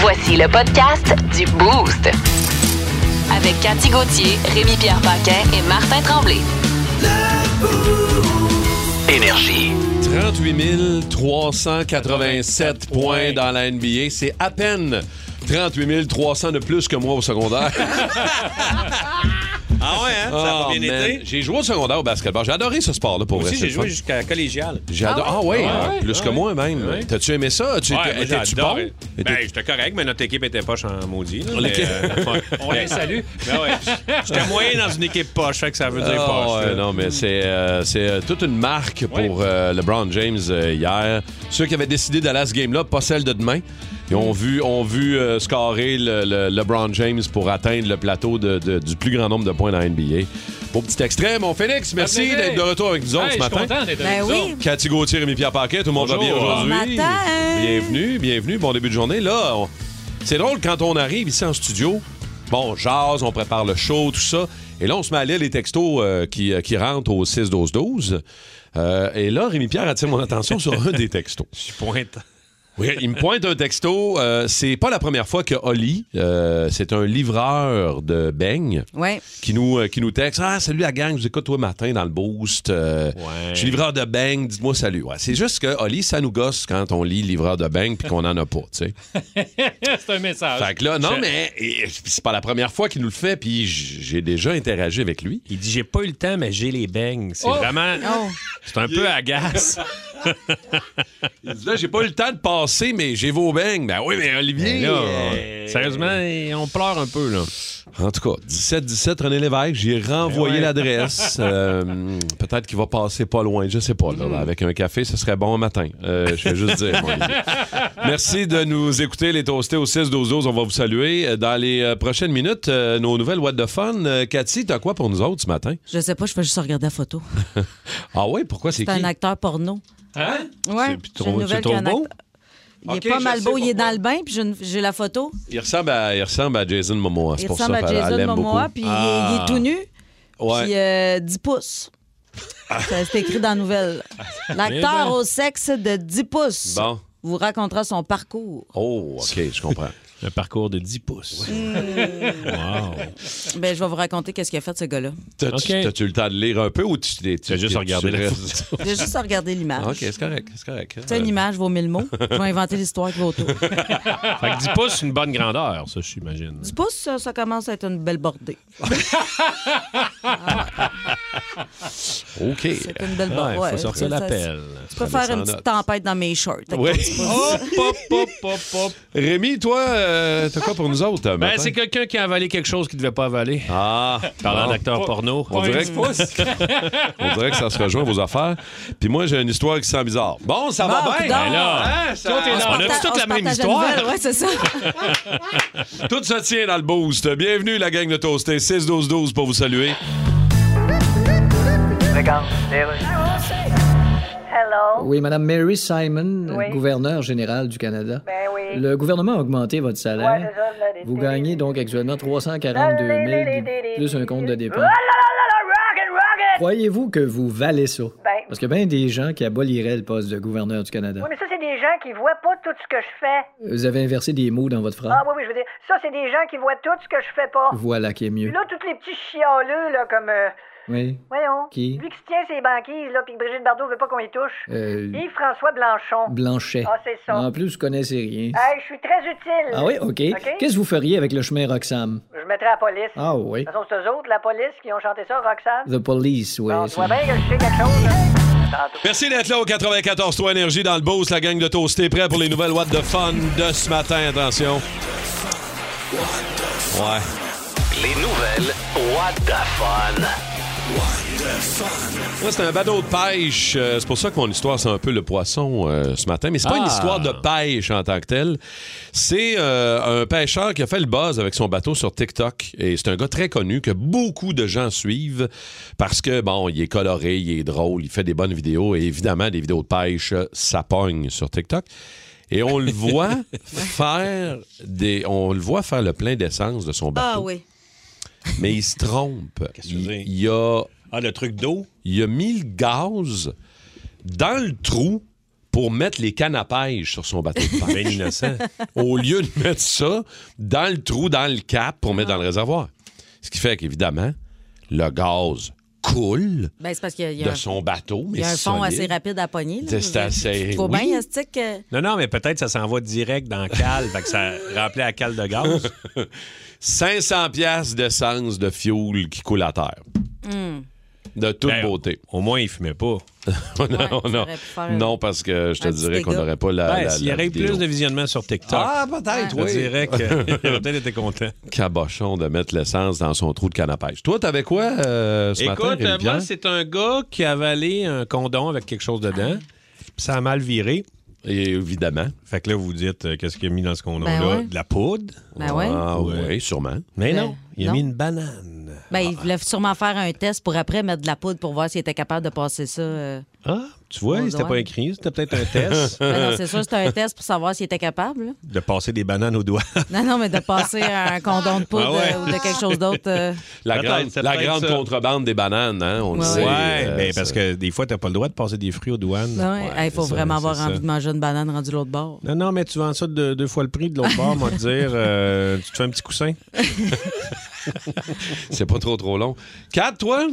Voici le podcast du Boost. Avec Cathy Gauthier, Rémi-Pierre Paquin et Martin Tremblay. Énergie. 38 387 points dans la NBA. C'est à peine 38 300 de plus que moi au secondaire. Ah ouais, hein? Ça a Oh, bien man. été? J'ai joué au secondaire au basketball. J'ai adoré ce sport-là pour Moi vrai. aussi, c'est j'ai joué jusqu'à collégial. J'ai adoré. Ah, ouais, ouais, hein, ouais, plus que ouais. moi même. Ouais? T'as-tu aimé ça? Tu Étais-tu bon? Ben, Étais- j'étais correct, mais notre équipe était poche en maudit. là, mais, L'équipe- euh, On les salue. ben. J'étais moyen dans une équipe poche, fait que ça veut dire Ah, poche. là. non, mais c'est euh, c'est, euh, toute une marque pour euh, LeBron James euh, hier. Ceux qui avaient décidé d'aller à ce game-là, pas celle de demain, ils ont vu, ont vu euh, scorer le, le- LeBron James pour atteindre le plateau de- de- du plus grand nombre de points dans la NBA. Beau petit extrait, mon Félix. Merci d'être de retour avec nous autres Hey, ce je suis matin. content d'être Ben avec vous oui. autres. Cathy Gauthier, Rémi Pierre Paquet, tout le monde va bien aujourd'hui. Bienvenue, bienvenue, bon début de journée. Là, on- c'est drôle quand on arrive ici en studio. Bon, on jase, on prépare le show, tout ça. Et là, on se met à lire les textos euh, qui, euh, qui rentrent au 6-12-12. Euh, et là, Rémi Pierre attire mon attention sur un des textos. Je pointe. Oui, il me pointe un texto. Euh, c'est pas la première fois que Oli, euh, c'est un livreur de beignes, Ouais. qui nous, euh, qui nous texte Ah, salut la gang, je vous écoute toi matin dans le boost. Euh, Ouais. Je suis livreur de beignes, dites-moi salut. Ouais, c'est juste que Oli, ça nous gosse quand on lit livreur de beignes puis qu'on en a pas, tu sais. C'est un message. Fait que là, non, Je- mais c'est pas la première fois qu'il nous le fait, puis j'ai déjà interagi avec lui. Il dit J'ai pas eu le temps, mais j'ai les beignes. C'est Oh! vraiment. Oh. C'est un peu agace. Il dit là, j'ai pas eu le temps de passer, mais j'ai vos beignes. Ben oui, mais Olivier. Là, euh, Sérieusement, on pleure un peu, là. En tout cas, 17-17 René Lévesque, j'ai renvoyé Ben ouais. l'adresse. Euh, Peut-être qu'il va passer pas loin, je sais pas. Mm. Là, Avec un café, ce serait bon un matin. Euh, je vais juste dire. Olivier. Merci de nous écouter, les toastés au 6-12-12. On va vous saluer. Dans les euh, prochaines minutes, euh, nos nouvelles What the Fun. Euh, Cathy, t'as quoi pour nous autres ce matin? Je sais pas, je fais juste regarder la photo. Ah oui, pourquoi c'est C'est qui? un acteur porno. Hein? Ouais. C'est- a un beau? Il est pas mal beau, il est dans le bain, puis j'ai la photo. Il ressemble à, il ressemble à Jason Momoa. C'est Il pour ressemble ça à qu'elle- elle Jason Momoa, puis il est- Ah. il est tout nu, Ouais. puis euh, 10 pouces. C'est écrit dans la nouvelle. L'acteur bon. au sexe de 10 pouces Bon. vous racontera son parcours. Oh, OK, je comprends. Un parcours de 10 pouces. Wow. Ben, je vais vous raconter qu'est-ce qu'il a fait, ce gars-là. T'as-tu OK. t'as-tu eu le temps de lire un peu ou tu t'es- Tu as juste regardé tu la restes- J'ai juste à regarder l'image. OK, c'est correct, c'est correct. Tu sais, une image vaut mille mots. Je vais inventer l'histoire qui va autour. Fait que 10 pouces, c'est une bonne grandeur, ça, j'imagine. 10 pouces, ça, ça commence à être une belle bordée. OK. C'est une belle Ouais, bordée. faut Ouais, sortir ça, l'appel. Tu peux faire une petite tempête dans mes shorts. Oui. Hop, hop, hop, hop, hop. Rémi, toi, euh, t'as quoi pour nous autres? Ben, matin? c'est quelqu'un qui a avalé quelque chose qu'il devait pas avaler. Ah, Parlant d'acteur porno. On dirait, que, on dirait que ça se rejoint vos affaires. Puis moi, j'ai une histoire qui sent bizarre. Bon, ça Bon, va bien. Ben là, Hein, ça- Toi, t'es On a toute la même histoire? nouvelle, Ouais, c'est ça. Tout se tient dans le boost. Bienvenue, la gang de Toasté. 6-12-12 pour vous saluer. Hello. Oui, Madame Mary Simon, Oui. gouverneure générale du Canada. Ben oui. Le gouvernement a augmenté votre salaire. ça, Vous gagnez donc actuellement 342 000 plus un compte de dépenses. Croyez-vous que vous valez ça? Ben, Parce qu'il y a bien des gens qui aboliraient le poste de gouverneur du Canada. oui, mais ça, c'est des gens qui voient pas tout ce que je fais. Vous avez inversé des mots dans votre phrase. Ah oui, oui, je veux dire, ça, c'est des gens qui voient tout ce que je fais pas. Voilà qui est Puis mieux. là, tous les petits chialeux, là, comme, euh, Oui. voyons, Qui? lui qui se tient ses banquises, là, puis que Brigitte Bardot veut pas qu'on y touche. Euh, Yves-François Blanchon. Blanchet. Ah, c'est ça. En plus, vous connaissez rien. Hey, je suis très utile. Ah oui, OK. Qu'est-ce que vous feriez avec le chemin Roxham? Je mettrais la police. Ah oui. De toute façon, c'est eux autres, la police, qui ont chanté ça, Roxane. The Police, oui. C'est- bien que je sais quelque chose, là. Tantôt. Merci d'être là au 94 3 Énergie dans le boost. La gang de Toasté prêt pour les nouvelles What the Fun de ce matin. Attention. Ouais. Les nouvelles What the Fun. C'est un bateau de pêche. Euh, c'est pour ça que mon histoire, c'est un peu le poisson euh, ce matin. Mais c'est pas une Ah. histoire de pêche en tant que telle. C'est euh, un pêcheur qui a fait le buzz avec son bateau sur TikTok. Et c'est un gars très connu que beaucoup de gens suivent parce que, bon, il est coloré, il est drôle, il fait des bonnes vidéos. Et évidemment, des vidéos de pêche, ça pogne sur TikTok. Et on le voit faire des, on le voit faire le plein d'essence de son bateau. Ah oui. Mais il se trompe. Qu'est-ce que tu veux Il, dire? il a Ah, le truc d'eau? il a mis le gaz dans le trou pour mettre les cannes à pêche sur son bateau de innocent. Au lieu de mettre ça dans le trou, dans le cap pour mettre dans le réservoir. Ce qui fait qu'évidemment, le gaz coule Ben, c'est parce qu'il y a, il y a de un, son bateau. il y a un fond solide. assez rapide à pogner. C'est- assez- Faut oui. bien, que... Non, non, mais peut-être ça s'en va direct dans la cale. fait que ça remplit la cale de gaz. 500 pièces d'essence de fuel qui coule à terre. Hmm. De toute Ben, beauté. Au moins, il fumait pas. non, ça non. aurait pu faire non, parce que je te dirais qu'on n'aurait pas la, Ben, la- s'il y aurait eu vidéo. plus de visionnement sur TikTok, Ah, peut-être, je oui. dirais qu'il aurait peut-être été content. cabochon de mettre l'essence dans son trou de canne à pêche. Toi, t'avais quoi euh, ce matin, Écoute, euh, moi, c'est un gars qui a avalé un condom avec quelque chose dedans. Ça a mal viré. Et évidemment. Fait que là, vous vous dites, euh, qu'est-ce qu'il a mis dans ce condom-là? Ben ouais. De la poudre? Ben ouais. Ah Ouais. oui, sûrement. Mais Ben, non, il a non. mis une banane. Ben, il voulait sûrement faire un test pour après mettre de la poudre pour voir s'il était capable de passer ça. euh. Ah, tu vois, c'était pas douanes. écrit. C'était peut-être un test Ben non, c'est sûr, c'était un test pour savoir s'il était capable. là. de passer des bananes aux doigts. Non, non, mais de passer un condom de poudre Ah ouais. euh, ou de quelque chose d'autre. euh. La Peut-être, grande, c'est la peut-être grande ça. contrebande des bananes, hein, on le Ouais, sait. Ouais, euh, ben, parce ça- que des fois, t'as pas le droit de passer des fruits aux douanes. Ouais, il faut c'est ça, vraiment c'est avoir ça. envie de manger une banane rendue de l'autre bord. Non, non, mais tu vends ça de deux fois le prix de l'autre bord, moi te dire, euh, tu te fais un petit coussin. c'est pas trop trop long. Kat, toi,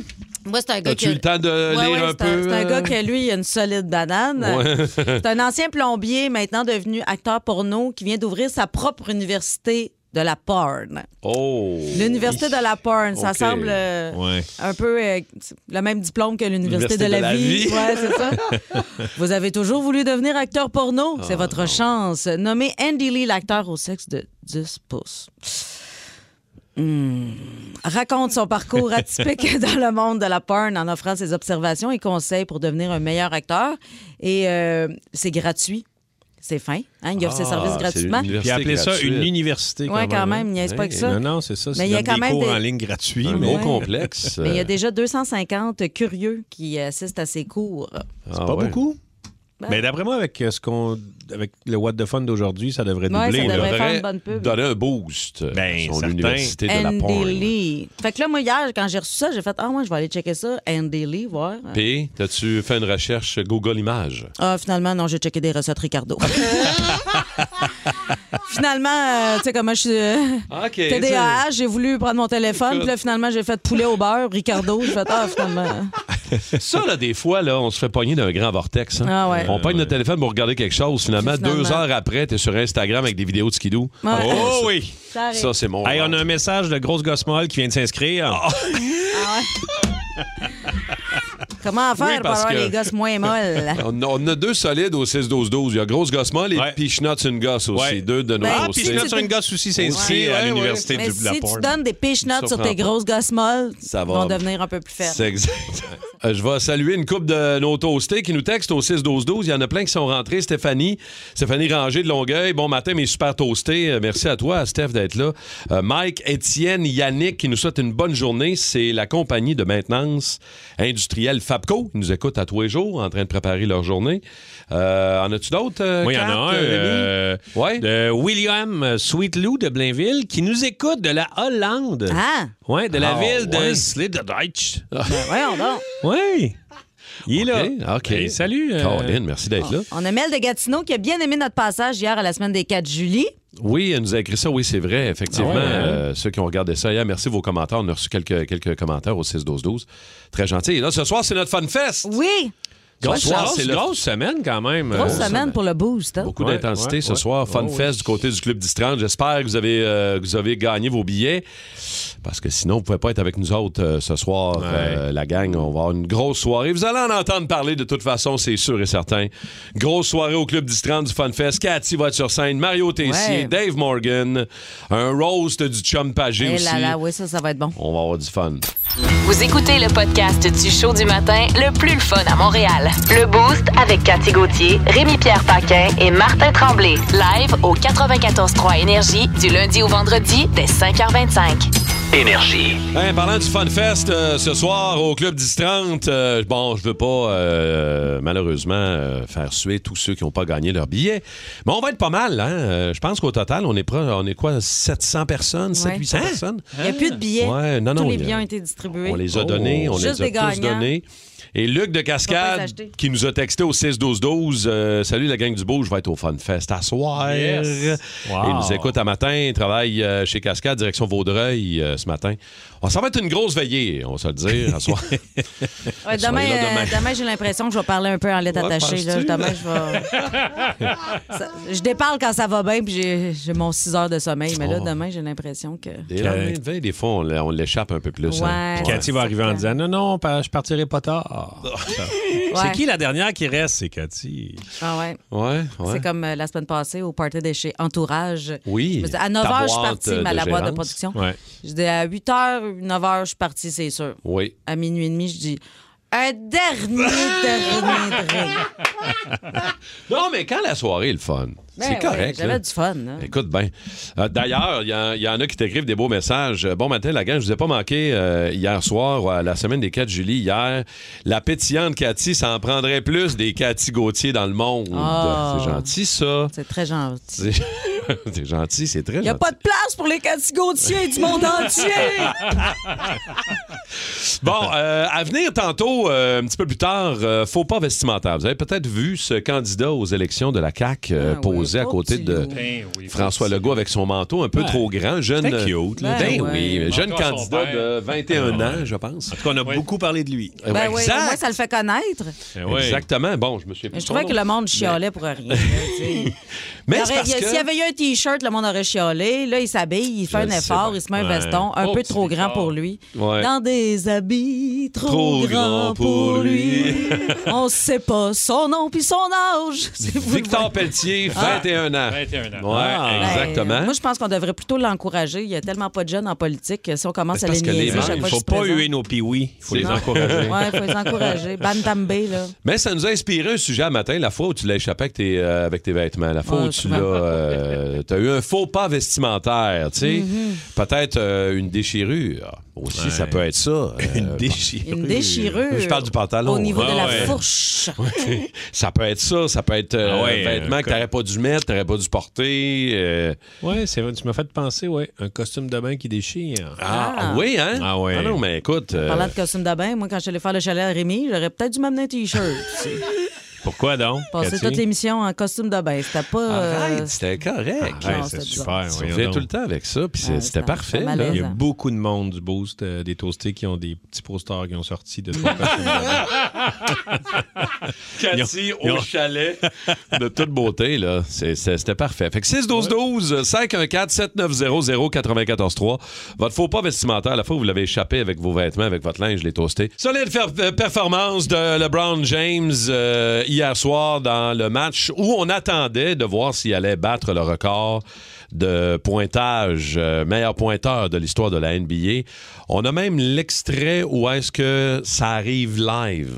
Moi, c'est un gars qui. as-tu le temps de Ouais, lire ouais, un c'est peu? C'est un euh? gars qui, lui, a une solide banane. Ouais. C'est un ancien plombier, maintenant devenu acteur porno, qui vient d'ouvrir sa propre université de la porn. Oh! L'université de la porn, ça semble euh, Ouais. un peu euh, le même diplôme que l'université de, la la vie. vie. Ouais, c'est ça. Vous avez toujours voulu devenir acteur porno, Ah, c'est votre chance. Nommé Andy Lee, l'acteur au sexe de 10 pouces. Hmm. Raconte son parcours atypique dans le monde de la porn en offrant ses observations et conseils pour devenir un meilleur acteur. Et euh, c'est gratuit. C'est fin. Hein? Il offre ses Ah, services gratuitement. Puis appeler ça gratuite. une université. Oui, quand même, il n'y a pas que ça. Non, non, c'est ça. Mais Mais il y a quand des même cours des- en ligne gratuits. Un mais... gros Ouais. complexe. Mais il y a déjà 250 curieux qui assistent à ces cours. C'est Pas beaucoup? Ben- Mais d'après moi, avec ce qu'on, avec le What the Fun d'aujourd'hui, ça devrait Ouais, doubler. ça là. devrait faire devrait une bonne pub. donner un boost Ben, à son certain. université de la porn. Lee. Fait que là, moi, hier, quand j'ai reçu ça, j'ai fait Ah, moi, je vais aller checker ça. Andy Lee, voir. Puis, t'as-tu fait une recherche Google Images? Ah, finalement, non, j'ai checké des recettes Ricardo. finalement, euh, tu sais, comment je suis. euh, OK. TDAH, j'ai voulu prendre mon téléphone, puis là, finalement, j'ai fait poulet au beurre, Ricardo. J'ai fait Ah, finalement. Ça, là, des fois, là, on se fait pogner d'un grand vortex. hein. Ah ouais. On pogne notre téléphone pour regarder quelque chose. Finalement, Puis finalement- deux heures après, t'es sur Instagram avec des vidéos de skidoo. Ouais. Oh oui! Ça arrive. Ça, c'est mon. Hey, on a un message de grosse gosse molle qui vient de s'inscrire. Ah Comment faire Oui, pour avoir que- les gosses moins molles? On a, on a deux solides au 6-12-12. Il y a Grosse Gosse Molle et Ouais. Peachnut une gosse aussi. Ouais. Deux de nos Ben, Ah, sur une gosse aussi s'inscrit Ouais, à ouais, l'université la si tu donnes des pichenottes sur tes grosses gosses molles, Ça ils va. vont devenir un peu plus fermes. C'est exact. Euh, je vais saluer une coupe de nos toastés qui nous textent au 6-12-12. Il y en a plein qui sont rentrés. Stéphanie, Stéphanie Ranger de Longueuil. Bon matin, mes super toastés. Euh, Merci à toi, Steph, d'être là. Euh, Mike, Étienne, Yannick qui nous souhaitent une bonne journée. C'est la compagnie de maintenance industrielle Fabco. Ils nous écoutent à tous les jours en train de préparer leur journée. Euh, en as-tu d'autres? euh, Oui, il y en a un. euh, euh, Ouais. de William Sweetlou de Blainville qui nous écoute de la Hollande. Ah! Ouais, de la Ah, ville de ouais. Sliderdeich. Ben, voyons donc. Oui. Il est là. OK, salut. euh, Caroline, merci d'être là. On a Mel de Gatineau qui a bien aimé notre passage hier à la semaine des 4 juillet. Oui, elle nous a écrit ça. Oui, c'est vrai, effectivement. Ah ouais, hein? Euh, ceux qui ont regardé ça hier, merci de vos commentaires. On a reçu quelques, quelques commentaires au 6-12-12. Très gentil. Et là, ce soir, c'est notre Fun Fest. Oui! Grosse, Ce soir, grosse- grosse semaine quand même. Grosse Euh, semaine pour le boost. hein? Beaucoup Ouais, d'intensité ouais, ce ouais. soir. Fun Oh, oui. Fest du côté du Club 10-30. J'espère que vous avez, euh, que vous avez gagné vos billets. Parce que sinon, vous ne pouvez pas être avec nous autres euh, ce soir. Ouais. Euh, la gang, on va avoir une grosse soirée. Vous allez en entendre parler de toute façon, c'est sûr et certain. Grosse soirée au Club 10-30 du Fun Fest. Cathy va être sur scène. Mario Tessier, Ouais. Dave Morgan. Un roast du chum Pagé Eh aussi. là là, oui, ça, ça va être bon. On va avoir du fun. Vous écoutez le podcast du show du matin le plus le fun à Montréal. Le Boost avec Cathy Gauthier, Rémi-Pierre Paquin et Martin Tremblay. Live au 94.3 Énergie du lundi au vendredi dès 5h25. Énergie. Hein, parlant du Fun Fest euh, ce soir au Club 10-30, euh, bon, je veux pas euh, malheureusement euh, faire suer tous ceux qui n'ont pas gagné leur billet. Mais on va être pas mal, hein? Euh, je pense qu'au total, on est, pro- on est quoi, 700 personnes, 700, Ouais. 800 personnes? Il n'y a plus de billets. Ouais, non, non, Tous les billets ont été distribués. On les a donnés, on Juste les a des tous gagnants. donnés. Et Luc de Cascade, qui nous a texté au 6-12-12, euh, salut la gang du beau, je vais être au Fun Fest à soir. Yes. Wow. Et il nous écoute à matin, il travaille euh, chez Cascade, direction Vaudreuil euh, ce matin. Oh, ça va être une grosse veillée, on va se le dire, à soir. Ouais, demain, euh, demain. j'ai l'impression que je vais parler un peu en lettres Ouais, attachées. Là. Demain, je vais. Ça- je déparle quand ça va bien, puis j'ai- mon 6 heures de sommeil. Mais là, Oh. demain, j'ai l'impression que. Des de veille, des fois, on, on l'échappe un peu plus. hein. Ouais. Cathy va arriver en disant Non, non, je partirai pas tard. Ouais. C'est qui la dernière qui reste? C'est Cathy? Ah ouais. Ouais, ouais. C'est comme euh, la semaine passée au party de chez Entourage. Oui. Je me dis, à ta 9 h, je suis partie, euh, à de la boîte de production. Ouais. Je dis, à 8 h, 9 h, je suis partie, c'est sûr. Oui. À minuit et demi, je dis, un dernier, dernier drink. Non, mais quand la soirée est le fun, Ben c'est ouais, correct. J'avais là. du fun. hein. Écoute bien. Euh, D'ailleurs, il y, en- il y en a qui t'écrivent des beaux messages. Euh, Bon matin, la gang, je vous ai pas manqué euh, hier soir, à la semaine des 4 juillet, hier. La pétillante Cathy, ça en prendrait plus des Cathy Gauthier dans le monde. Ah. C'est gentil, ça. C'est très gentil. C'est gentil, c'est très Il n'y a gentil. pas de place pour les Cathy-Gauthier du monde entier. Bon, euh, à venir tantôt, euh, un petit peu plus tard, euh, faux pas vestimentaire. Vous avez peut-être vu ce candidat aux élections de la CAQ euh, Ah posé oui, à côté de. Ben oui, François Legault avec son manteau un peu Ouais. trop grand. Jeune, cute, là. Ben, Ben oui, ouais. jeune candidat de 21 ans, je pense. En tout cas, on a Oui. beaucoup parlé de lui. Ben oui, ça le fait connaître. Ouais. Exactement. Bon, je me suis je trouvais que le monde chialait pour rien. Mais. S'il y avait eu un T-shirt, le monde aurait chialé. Là, il s'habille, il fait Je un effort, il se met un Ouais. veston, un Oh, peu trop grand pour lui. Ouais. Dans des habits trop, Trop grands pour lui. On sait pas son nom puis son âge. Victor voyez. Peltier, Ah. 21 ans. 21 ans. Ouais, Ah. exactement. Ben, moi, je pense qu'on devrait plutôt l'encourager. Il y a tellement pas de jeunes en politique que si on commence C'est à les niaiser, Il faut pas huer nos piouis. Il faut les encourager. Ouais, il faut les encourager. Bantambe, là. Mais ça nous a inspiré un sujet à matin, la fois où tu l'as échappé avec tes, euh, avec tes vêtements, la fois Ouais, où tu l'as, euh, t'as eu un faux pas vestimentaire, tu sais, Mm-hmm. peut-être euh, une déchirure aussi, Ouais. ça peut être ça. euh, Une déchirure. Une déchirure. Je parle du pantalon. Au niveau de la Ouais, ouais. fourche. ça peut être ça, ça peut être euh, Ah ouais, un vêtement euh, que t'aurais pas dû mettre, t'aurais pas dû porter. euh, Ouais, c'est vrai. Tu m'as fait penser, ouais. Un costume de bain qui déchire. Ah, Ah. oui, hein? Ah ouais. non, mais écoute. euh, Parlant de costume de bain, moi, quand je suis allée faire le chalet à Rémi, j'aurais peut-être dû m'amener un T-shirt. Pourquoi donc? Passer toute l'émission en costume de bain. C'était pas. euh, Arrête, c'était correct. Non, c'est c'était super. Reviens donc. tout le temps avec ça, puis Ouais, c'était parfait. là. Il y a beaucoup de monde du Boost, euh, des toastés qui ont des petits posters qui ont sorti de bain. Cathy ont- au chalet de toute beauté, là. C'était parfait. Fait que 6-12-12, 514-7900-943. Votre faux pas vestimentaire, la fois où vous l'avez échappé avec vos vêtements, avec votre linge, les toastés. Solide euh, performance de LeBron James euh, hier soir dans le match où on attendait de voir s'il allait battre le record de pointage, euh, meilleur pointeur de l'histoire de la NBA. On a même l'extrait où est-ce que ça arrive live.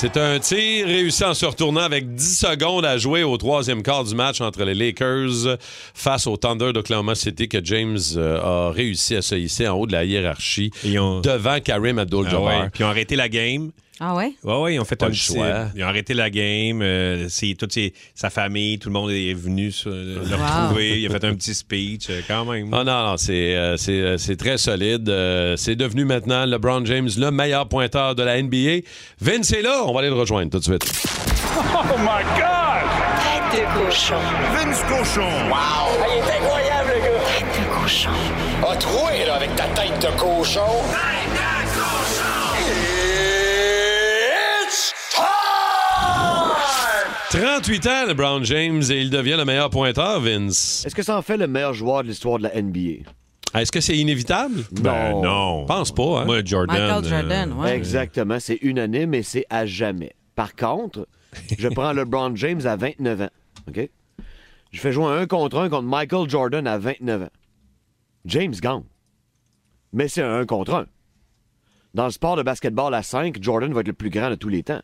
C'est un tir réussi en se retournant avec 10 secondes à jouer au troisième quart du match entre les Lakers face au Thunder d'Oklahoma City que James euh, a réussi à se hisser en haut de la hiérarchie ont- devant Karim Ah Abdul-Jabbar. ouais. Puis ils ont arrêté la game. Ah ouais? Ouais, ouais, ils ont fait un petit. choix. Ils ont arrêté la game. euh, c'est toute ses- sa famille, tout le monde est venu sur- le Wow. retrouver. Il a fait un petit speech, euh, quand même. Ah non, non, c'est, euh, c'est, euh, c'est très solide. Euh, c'est devenu maintenant LeBron James le meilleur pointeur de la NBA. Vince est là, on va aller le rejoindre tout de suite. Oh my God. Tête de cochon. Vince Cochon. Wow! Ah, il est incroyable, le gars! Tête de cochon. A troué, là, avec ta tête de cochon. 38 ans, LeBron James, et il devient le meilleur pointeur, Vince. Est-ce que ça en fait le meilleur joueur de l'histoire de la NBA? Est-ce que c'est inévitable? Ben non. Pense pas, hein? Moi, Jordan. Michael euh, Jordan, ouais. Exactement, c'est unanime et c'est à jamais. Par contre, je prends LeBron James à 29 ans. OK? Je fais jouer un contre un contre Michael Jordan à 29 ans. James gagne. Mais c'est un 1 contre 1. Dans le sport de basketball à 5, Jordan va être le plus grand de tous les temps.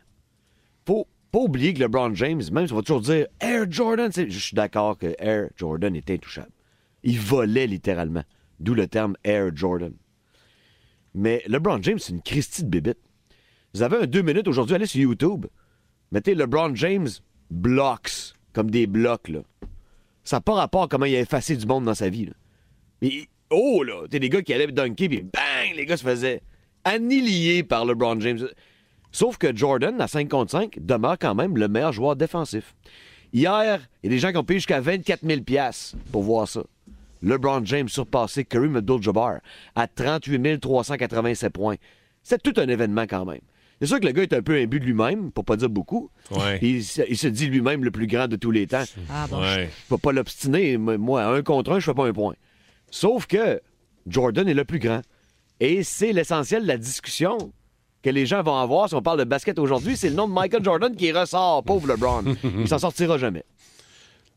Faut pas oublier que LeBron James, même si on va toujours dire Air Jordan, je suis d'accord que Air Jordan est intouchable. Il volait littéralement. D'où le terme Air Jordan. Mais LeBron James, c'est une Christie de bébite. Vous avez un deux minutes aujourd'hui, allez sur YouTube. Mettez LeBron James blocks, comme des blocs, là. Ça n'a pas rapport à comment il a effacé du monde dans sa vie, là. Oh, là, t'es des gars qui allaient dunker, puis bang, les gars se faisaient annihiler par LeBron James. Sauf que Jordan, à 5 contre 5, demeure quand même le meilleur joueur défensif. Hier, il y a des gens qui ont payé jusqu'à 24 000 pour voir ça. LeBron James surpassé Kareem Abdul-Jabbar à 38 387 points. C'est tout un événement quand même. C'est sûr que le gars est un peu imbu de lui-même, pour pas dire beaucoup. Ouais. Il, se- il se dit lui-même le plus grand de tous les temps. Ah bon. Ouais. Je peux pas l'obstiner. Moi, un contre un, je fais pas un point. Sauf que Jordan est le plus grand. Et c'est l'essentiel de la discussion que les gens vont avoir si on parle de basket aujourd'hui. C'est le nom de Michael Jordan qui ressort, pauvre LeBron. Il s'en sortira jamais.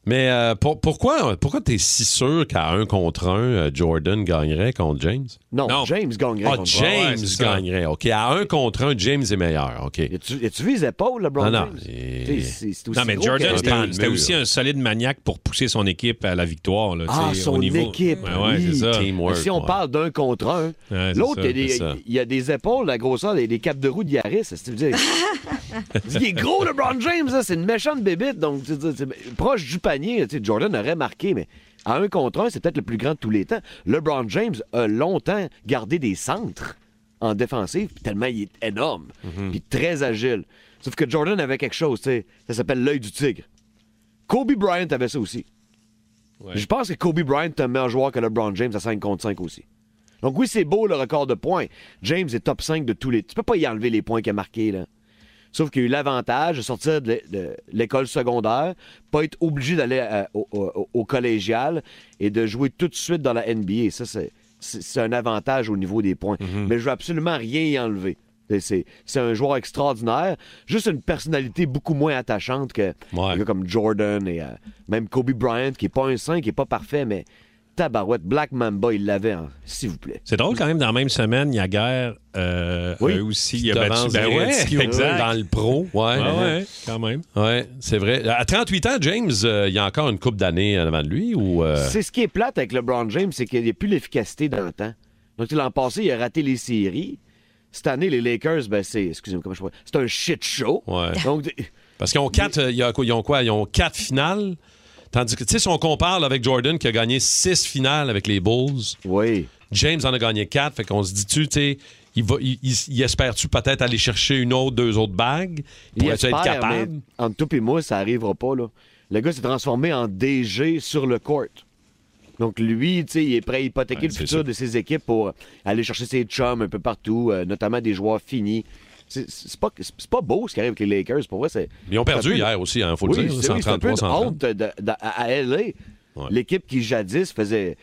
Mais euh, pour- pourquoi, pourquoi t'es si sûr qu'à un contre un, euh, Jordan gagnerait contre James? Non, Non. James gagnerait. Ah, contre James Ouais, gagnerait. OK, à un contre un, James est meilleur. OK. As-tu as-tu vu les épaules, LeBron Ah non, James? C'est c'est aussi Non, mais gros Jordan, que- c'était aussi un solide maniaque pour pousser son équipe à la victoire. Là, Ah, tu sais, son au niveau... équipe, Ouais, ouais, oui. c'est ça. Teamwork, si on ouais. parle d'un contre un, Ouais, c'est l'autre, ça, il y, a c'est des- ça. il y a des épaules, la grosseur, des, des capes de roue de Yaris. c'est- tu veux dire? il est gros, LeBron James, là, c'est une méchante bébite. Donc, tu sais, c'est- proche du panier, tu sais, Jordan aurait marqué, mais à un contre un, c'est peut-être le plus grand de tous les temps. LeBron James a longtemps gardé des centres en défensive, tellement il est énorme, puis très agile. Sauf que Jordan avait quelque chose, tu sais, ça s'appelle l'œil du tigre. Kobe Bryant avait ça aussi. Je pense que Kobe Bryant est un meilleur joueur que LeBron James à 5 contre 5 aussi. Donc oui, c'est beau le record de points. James est top 5 de tous les... Tu peux pas y enlever les points qu'il a marqués, là. Sauf qu'il a eu l'avantage de sortir de l'é- de l'école secondaire, pas être obligé d'aller euh, au, au- au collégial et de jouer tout de suite dans la NBA. Ça, c'est- un avantage au niveau des points. Mais je veux absolument rien y enlever. C'est- un joueur extraordinaire, juste une personnalité beaucoup moins attachante que Ouais. gars comme Jordan et euh, même Kobe Bryant, qui est pas un saint, qui est pas parfait, mais tabarouette, Black Mamba, il l'avait, hein, s'il vous plaît. C'est drôle quand même, dans la même semaine, il y a guerre euh, Oui. eux aussi. Il a battu. Ben ouais, exact. dans le pro. Ouais, Ouais, ouais, quand même. Ouais, c'est vrai. À 38 ans, James, euh, il y a encore une coupe d'années avant de lui ou euh, C'est ce qui est plate avec LeBron James, c'est qu'il n'y a plus l'efficacité dans le temps. Donc, l'an passé, il a raté les séries. Cette année, les Lakers, ben, c'est, excusez-moi, comment je pourrais- c'est un shit show. Ouais. Donc, Parce qu'ils ont quatre, euh, quoi- ils ont quoi? Ils ont quatre finales. Tandis que, tu sais, si on compare là, avec Jordan qui a gagné six finales avec les Bulls, oui. James en a gagné quatre. Fait qu'on se dit-tu, tu sais, il, va, il, il- il espère-tu peut-être aller chercher une autre, deux autres bagues? Il Pourrait-tu être capable? entre toi et moi, ça arrivera pas. Là. Le gars s'est transformé en DG sur le court. Donc lui, tu sais, il est prêt à hypothéquer Ouais, le futur ça. de ses équipes pour aller chercher ses chums un peu partout, euh, notamment des joueurs finis. C'est pas, pas beau ce qui arrive avec les Lakers. Pour vrai, c'est. Ils ont perdu peu- hier aussi, il faut le Oui, dire. c'est oui, un peu 133, une 130. honte de- de- à, à LA. L'équipe qui jadis faisait,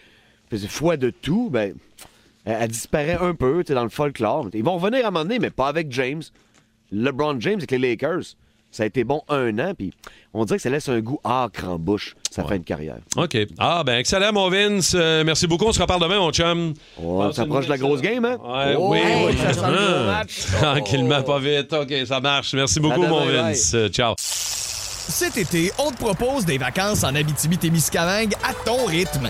faisait foi de tout, ben, elle, elle disparaît un peu dans le folklore. Ils vont revenir à un moment donné, mais pas avec James. LeBron James avec les Lakers, ça a été bon un an, puis on dirait que ça laisse un goût âcre en bouche, sa fin de carrière. OK. Ah, ben excellent, mon Vince. Euh, merci beaucoup. On se reparle demain, mon chum. On s'approche de la grosse game, hein? Ouais, Oh, oui, oui, oui. ça sent le gros match. Tranquillement, pas vite. OK, ça marche. Merci beaucoup, mon bye. Vince. Euh, Ciao. Cet été, on te propose des vacances en Abitibi-Témiscamingue à ton rythme.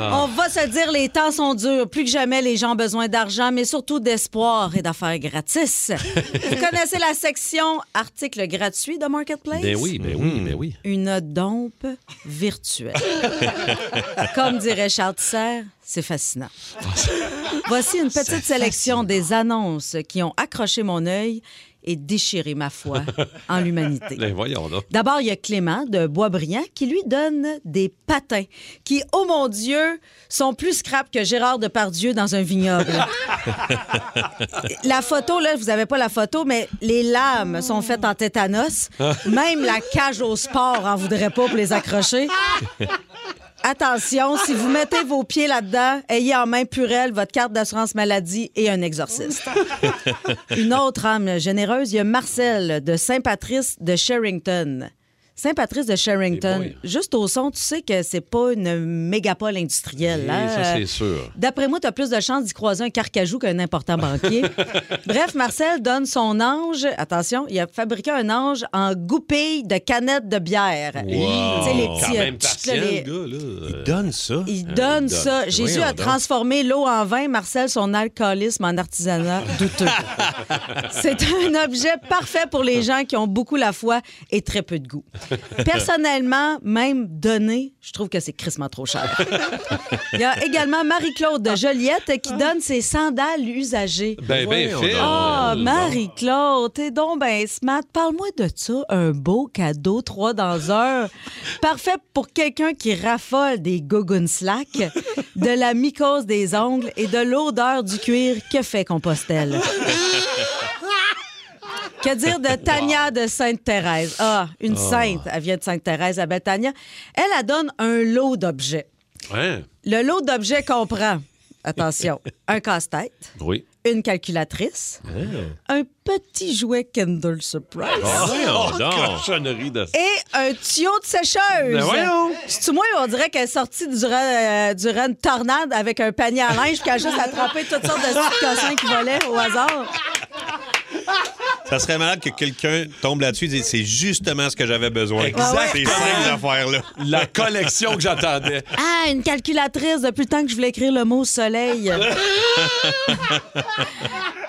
On va se dire, les temps sont durs. Plus que jamais, les gens ont besoin d'argent, mais surtout d'espoir et d'affaires gratis. Vous connaissez la section articles gratuits de Marketplace? Ben oui, ben oui, ben oui. Une dompe virtuelle. Comme dirait Charles Tisser, c'est fascinant. Voici une petite sélection des annonces qui ont accroché mon œil et déchiré ma foi en l'humanité. Ben. D'abord, il y a Clément de Boisbriand qui lui donne des patins qui, oh mon Dieu, sont plus scrap que Gérard Depardieu dans un vignoble. la photo, là, vous n'avez pas la photo, mais les lames sont faites en tétanos. Même la cage au sport en voudrait pas pour les accrocher. Attention, si vous mettez vos pieds là-dedans, ayez en main Purel, votre carte d'assurance maladie et un exorciste. Une autre âme généreuse, il y a Marcel de Saint-Patrice de Sherrington. Saint-Patrice de Sherrington, juste au son, tu sais que c'est pas une mégapole industrielle. Oui, hein? ça, c'est sûr. D'après moi, tu as plus de chances d'y croiser un carcajou qu'un important banquier. Bref, Marcel donne son ange. Attention, il a fabriqué un ange en goupille de canettes de bière. Tu sais, les petits. Quand euh, même les- le gars, là. Il donne ça. il donne il donne. ça. Jésus a transformé l'eau en vin, Marcel, son alcoolisme en artisanat douteux. C'est un objet parfait pour les gens qui ont beaucoup la foi et très peu de goût. Personnellement, même donné, je trouve que c'est crissement trop cher. Il y a également Marie-Claude de Joliette qui donne ses sandales usagées. Ben, ben. Ah, Euh, Marie-Claude, t'es donc ben smart. Parle-moi de ça, un beau cadeau, trois dans un. Parfait pour quelqu'un qui raffole des gogoon slack, de la mycose des ongles et de l'odeur du cuir que fait Compostelle? Que dire de Tania de Sainte-Thérèse? Ah, une sainte. Elle vient de Sainte-Thérèse, la belle Tania. Elle, elle donne un lot d'objets. Ouais. Le lot d'objets comprend, attention, un casse-tête, Oui. une calculatrice, un petit jouet Kinder Surprise Ah, de... et un tuyau de sécheuse. Ben voyons. C'est-tu moi, on dirait qu'elle est sortie durant, euh, durant une tornade avec un panier à linge qu'elle a juste attrapé toutes sortes de petits cossins qui volaient au hasard? Ça serait malade que quelqu'un tombe là-dessus et dise c'est justement ce que j'avais besoin. Exactement. Ces cinq affaires-là. La collection que j'attendais. Ah, une calculatrice depuis le temps que je voulais écrire le mot soleil.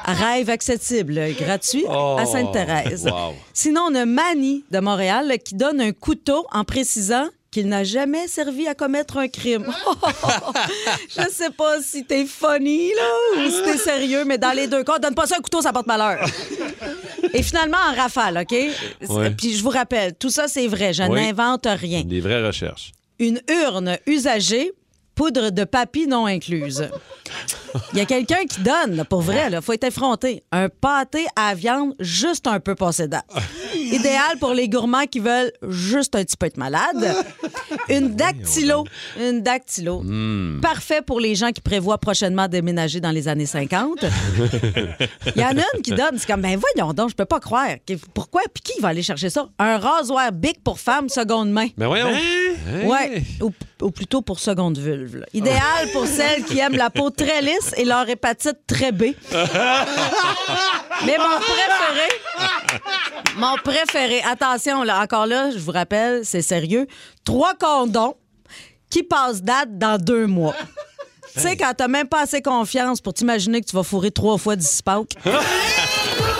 Rêve accessible, gratuit à Sainte-Thérèse. wow. Sinon, on a Manny de Montréal qui donne un couteau en précisant qu'il n'a jamais servi à commettre un crime. Je sais pas si t'es funny là, ou si t'es sérieux, mais dans les deux cas, donne pas ça un couteau, ça porte malheur. Et finalement, en rafale, OK? Ouais. Puis je vous rappelle, tout ça, c'est vrai. Je Oui. n'invente rien Des vraies recherches. une urne usagée, poudre de papy non incluse. Il y a quelqu'un qui donne, là, pour vrai, il faut être effronté, un pâté à viande juste un peu passé date. Idéal pour les gourmands qui veulent juste un petit peu être malade. Une dactylo. Une dactylo. Parfait pour les gens qui prévoient prochainement déménager dans les années 50. Il y en a une qui donne, c'est comme, ben voyons donc, je peux pas croire. Pourquoi? Puis qui va aller chercher ça? Un rasoir Bic pour femme seconde main. Ben voyons. Hein? Ouais, ou, ou plutôt pour seconde vulve. Là. Idéal pour celles qui aiment la peau très lisse et leur hépatite très B. Mais mon préféré, mon préféré, attention, là, encore là, je vous rappelle, c'est sérieux, trois condoms qui passent date dans deux mois. Tu sais, quand t'as même pas assez confiance pour t'imaginer que tu vas fourrer trois fois d'ici Pâques.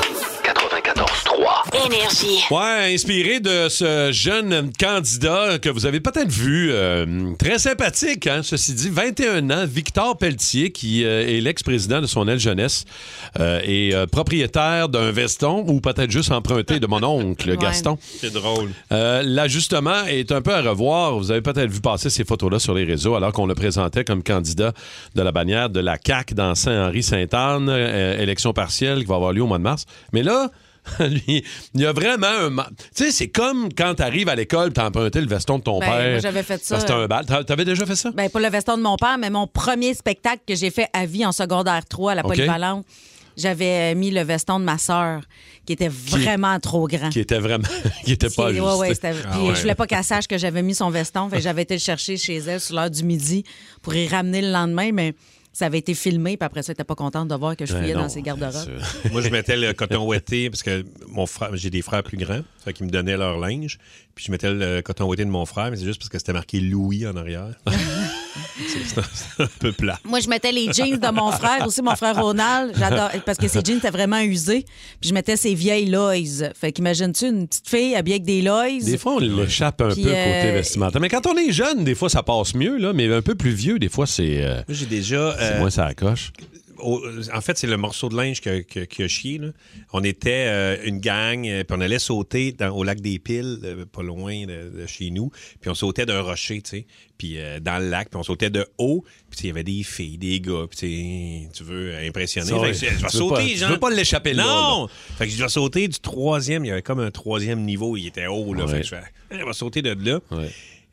94.3. Énergie. Ouais, inspiré de ce jeune candidat que vous avez peut-être vu, euh, très sympathique, hein, ceci dit, 21 ans, Victor Pelletier, qui euh, est l'ex-président de son aile jeunesse euh, et euh, propriétaire d'un veston, ou peut-être juste emprunté de mon oncle, Gaston. C'est drôle. Euh, L'ajustement est un peu à revoir. Vous avez peut-être vu passer ces photos-là sur les réseaux alors qu'on le présentait comme candidat de la bannière de la CAQ dans Saint-Henri-Sainte-Anne, euh, élection partielle qui va avoir lieu au mois de mars. Mais là, lui, il y a vraiment un... ma- Tu sais, c'est comme quand tu arrives à l'école, tu as emprunté le veston de ton Ben, père. moi, j'avais fait ça. C'était un bal. T'a- T'avais déjà fait ça? Ben, pas le veston de mon père, mais mon premier spectacle que j'ai fait à vie en secondaire 3 à la OK. Polyvalente, j'avais mis le veston de ma sœur, qui était vraiment trop grand. Qui était vraiment... qui était pas ouais, ajusté. ouais, c'était- puis Je voulais pas qu'elle sache que j'avais mis son veston. Fait que j'avais été le chercher chez elle sur l'heure du midi pour y ramener le lendemain, mais ça avait été filmé, puis après ça, n'était pas contente de voir que je fouillais dans ses garde-robes. Moi, je mettais le coton ouetté parce que mon frère, j'ai des frères plus grands, fait qu'ils me donnaient leur linge. Puis je mettais le coton ouetté de mon frère, mais c'est juste parce que c'était marqué Louis en arrière. C'est un, peu plat. Moi, je mettais les jeans de mon frère, aussi mon frère Ronald, j'adore, parce que ses jeans étaient vraiment usés. Puis je mettais ses vieilles Lois. Fait qu'imagine-tu une petite fille habillée avec des Lois. Des fois, on l'échappe un Puis, peu côté euh, vestimentaire. Mais quand on est jeune, des fois, ça passe mieux, là, mais un peu plus vieux, des fois, c'est. euh, Moi, j'ai déjà. c'est euh, moins ça coche. Au- en fait, c'est le morceau de linge qui a, qui a- qui a chié. là. On était euh, une gang, euh, puis on allait sauter dans- au lac des Piles, euh, pas loin de, de chez nous. Puis on sautait d'un rocher, tu sais, puis euh, dans le lac, puis on sautait de haut. Puis il y avait des filles, des gars, puis tu veux impressionner. Ça, Fait ouais. que je, vais sauter, pas- tu veux pas l'échapper là, Non! Fait que je dois sauter du troisième. Il y avait comme un troisième niveau, il était haut, là. Ouais. Fait que je fais, je vais sauter de là.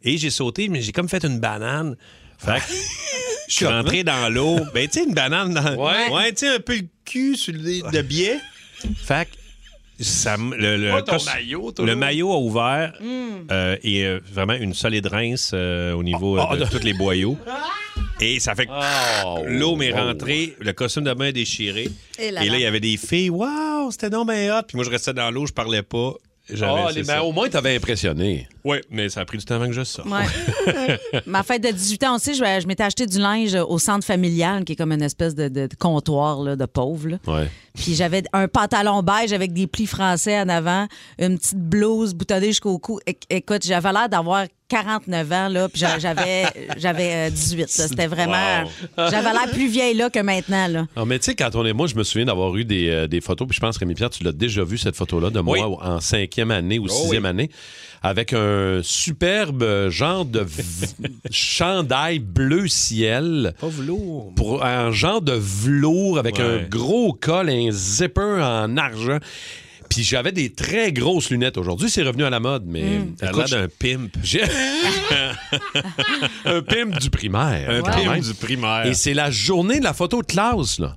Et j'ai sauté, mais j'ai comme fait une banane. Fait que je suis rentré dans l'eau. Ben, tu sais, une banane dans. Ouais. Ouais, tu sais, un peu le cul sur le de biais. Fait que ça, le, le, ton cos- maillot, le maillot a ouvert Mm. euh, et euh, vraiment une solide rince euh, au niveau Oh, de oh, tous les boyaux. Et ça fait que Oh, l'eau m'est oh. rentrée, le costume de bain est déchiré. Et là Et là, là. il y avait des filles. Waouh, c'était donc bien hot. Puis moi, je restais dans l'eau, je parlais pas. Ah, les- ben, au moins, t'avais impressionné. Oui, mais ça a pris du temps avant que je sorte. Ouais. Ma fête de 18 ans aussi, je, je m'étais acheté du linge au centre familial, qui est comme une espèce de, de- de comptoir là, de pauvres. là. Ouais. Puis j'avais un pantalon beige avec des plis français en avant, une petite blouse boutonnée jusqu'au cou. Éc- Écoute, j'avais l'air d'avoir 49 ans, là, puis j'a- j'avais, j'avais euh, 18. là. C'était vraiment... Wow. J'avais l'air plus vieille là que maintenant. Là. Ah, mais tu sais, quand on est. Moi, je me souviens d'avoir eu des, euh, des photos, puis je pense, Rémi Pierre, tu l'as déjà vu, cette photo-là, de moi Oui. en cinquième année ou Oh, sixième oui. année, avec un superbe euh, genre de v- chandail bleu ciel. Pas velours. Pour un genre de velours avec Ouais. un gros col, un zipper en argent. Puis j'avais des très grosses lunettes. Aujourd'hui, c'est revenu à la mode, mais. T'as Écoute, l'air d'un pimp. un pimp du primaire. Un pimp du primaire. Et c'est la journée de la photo de classe, là.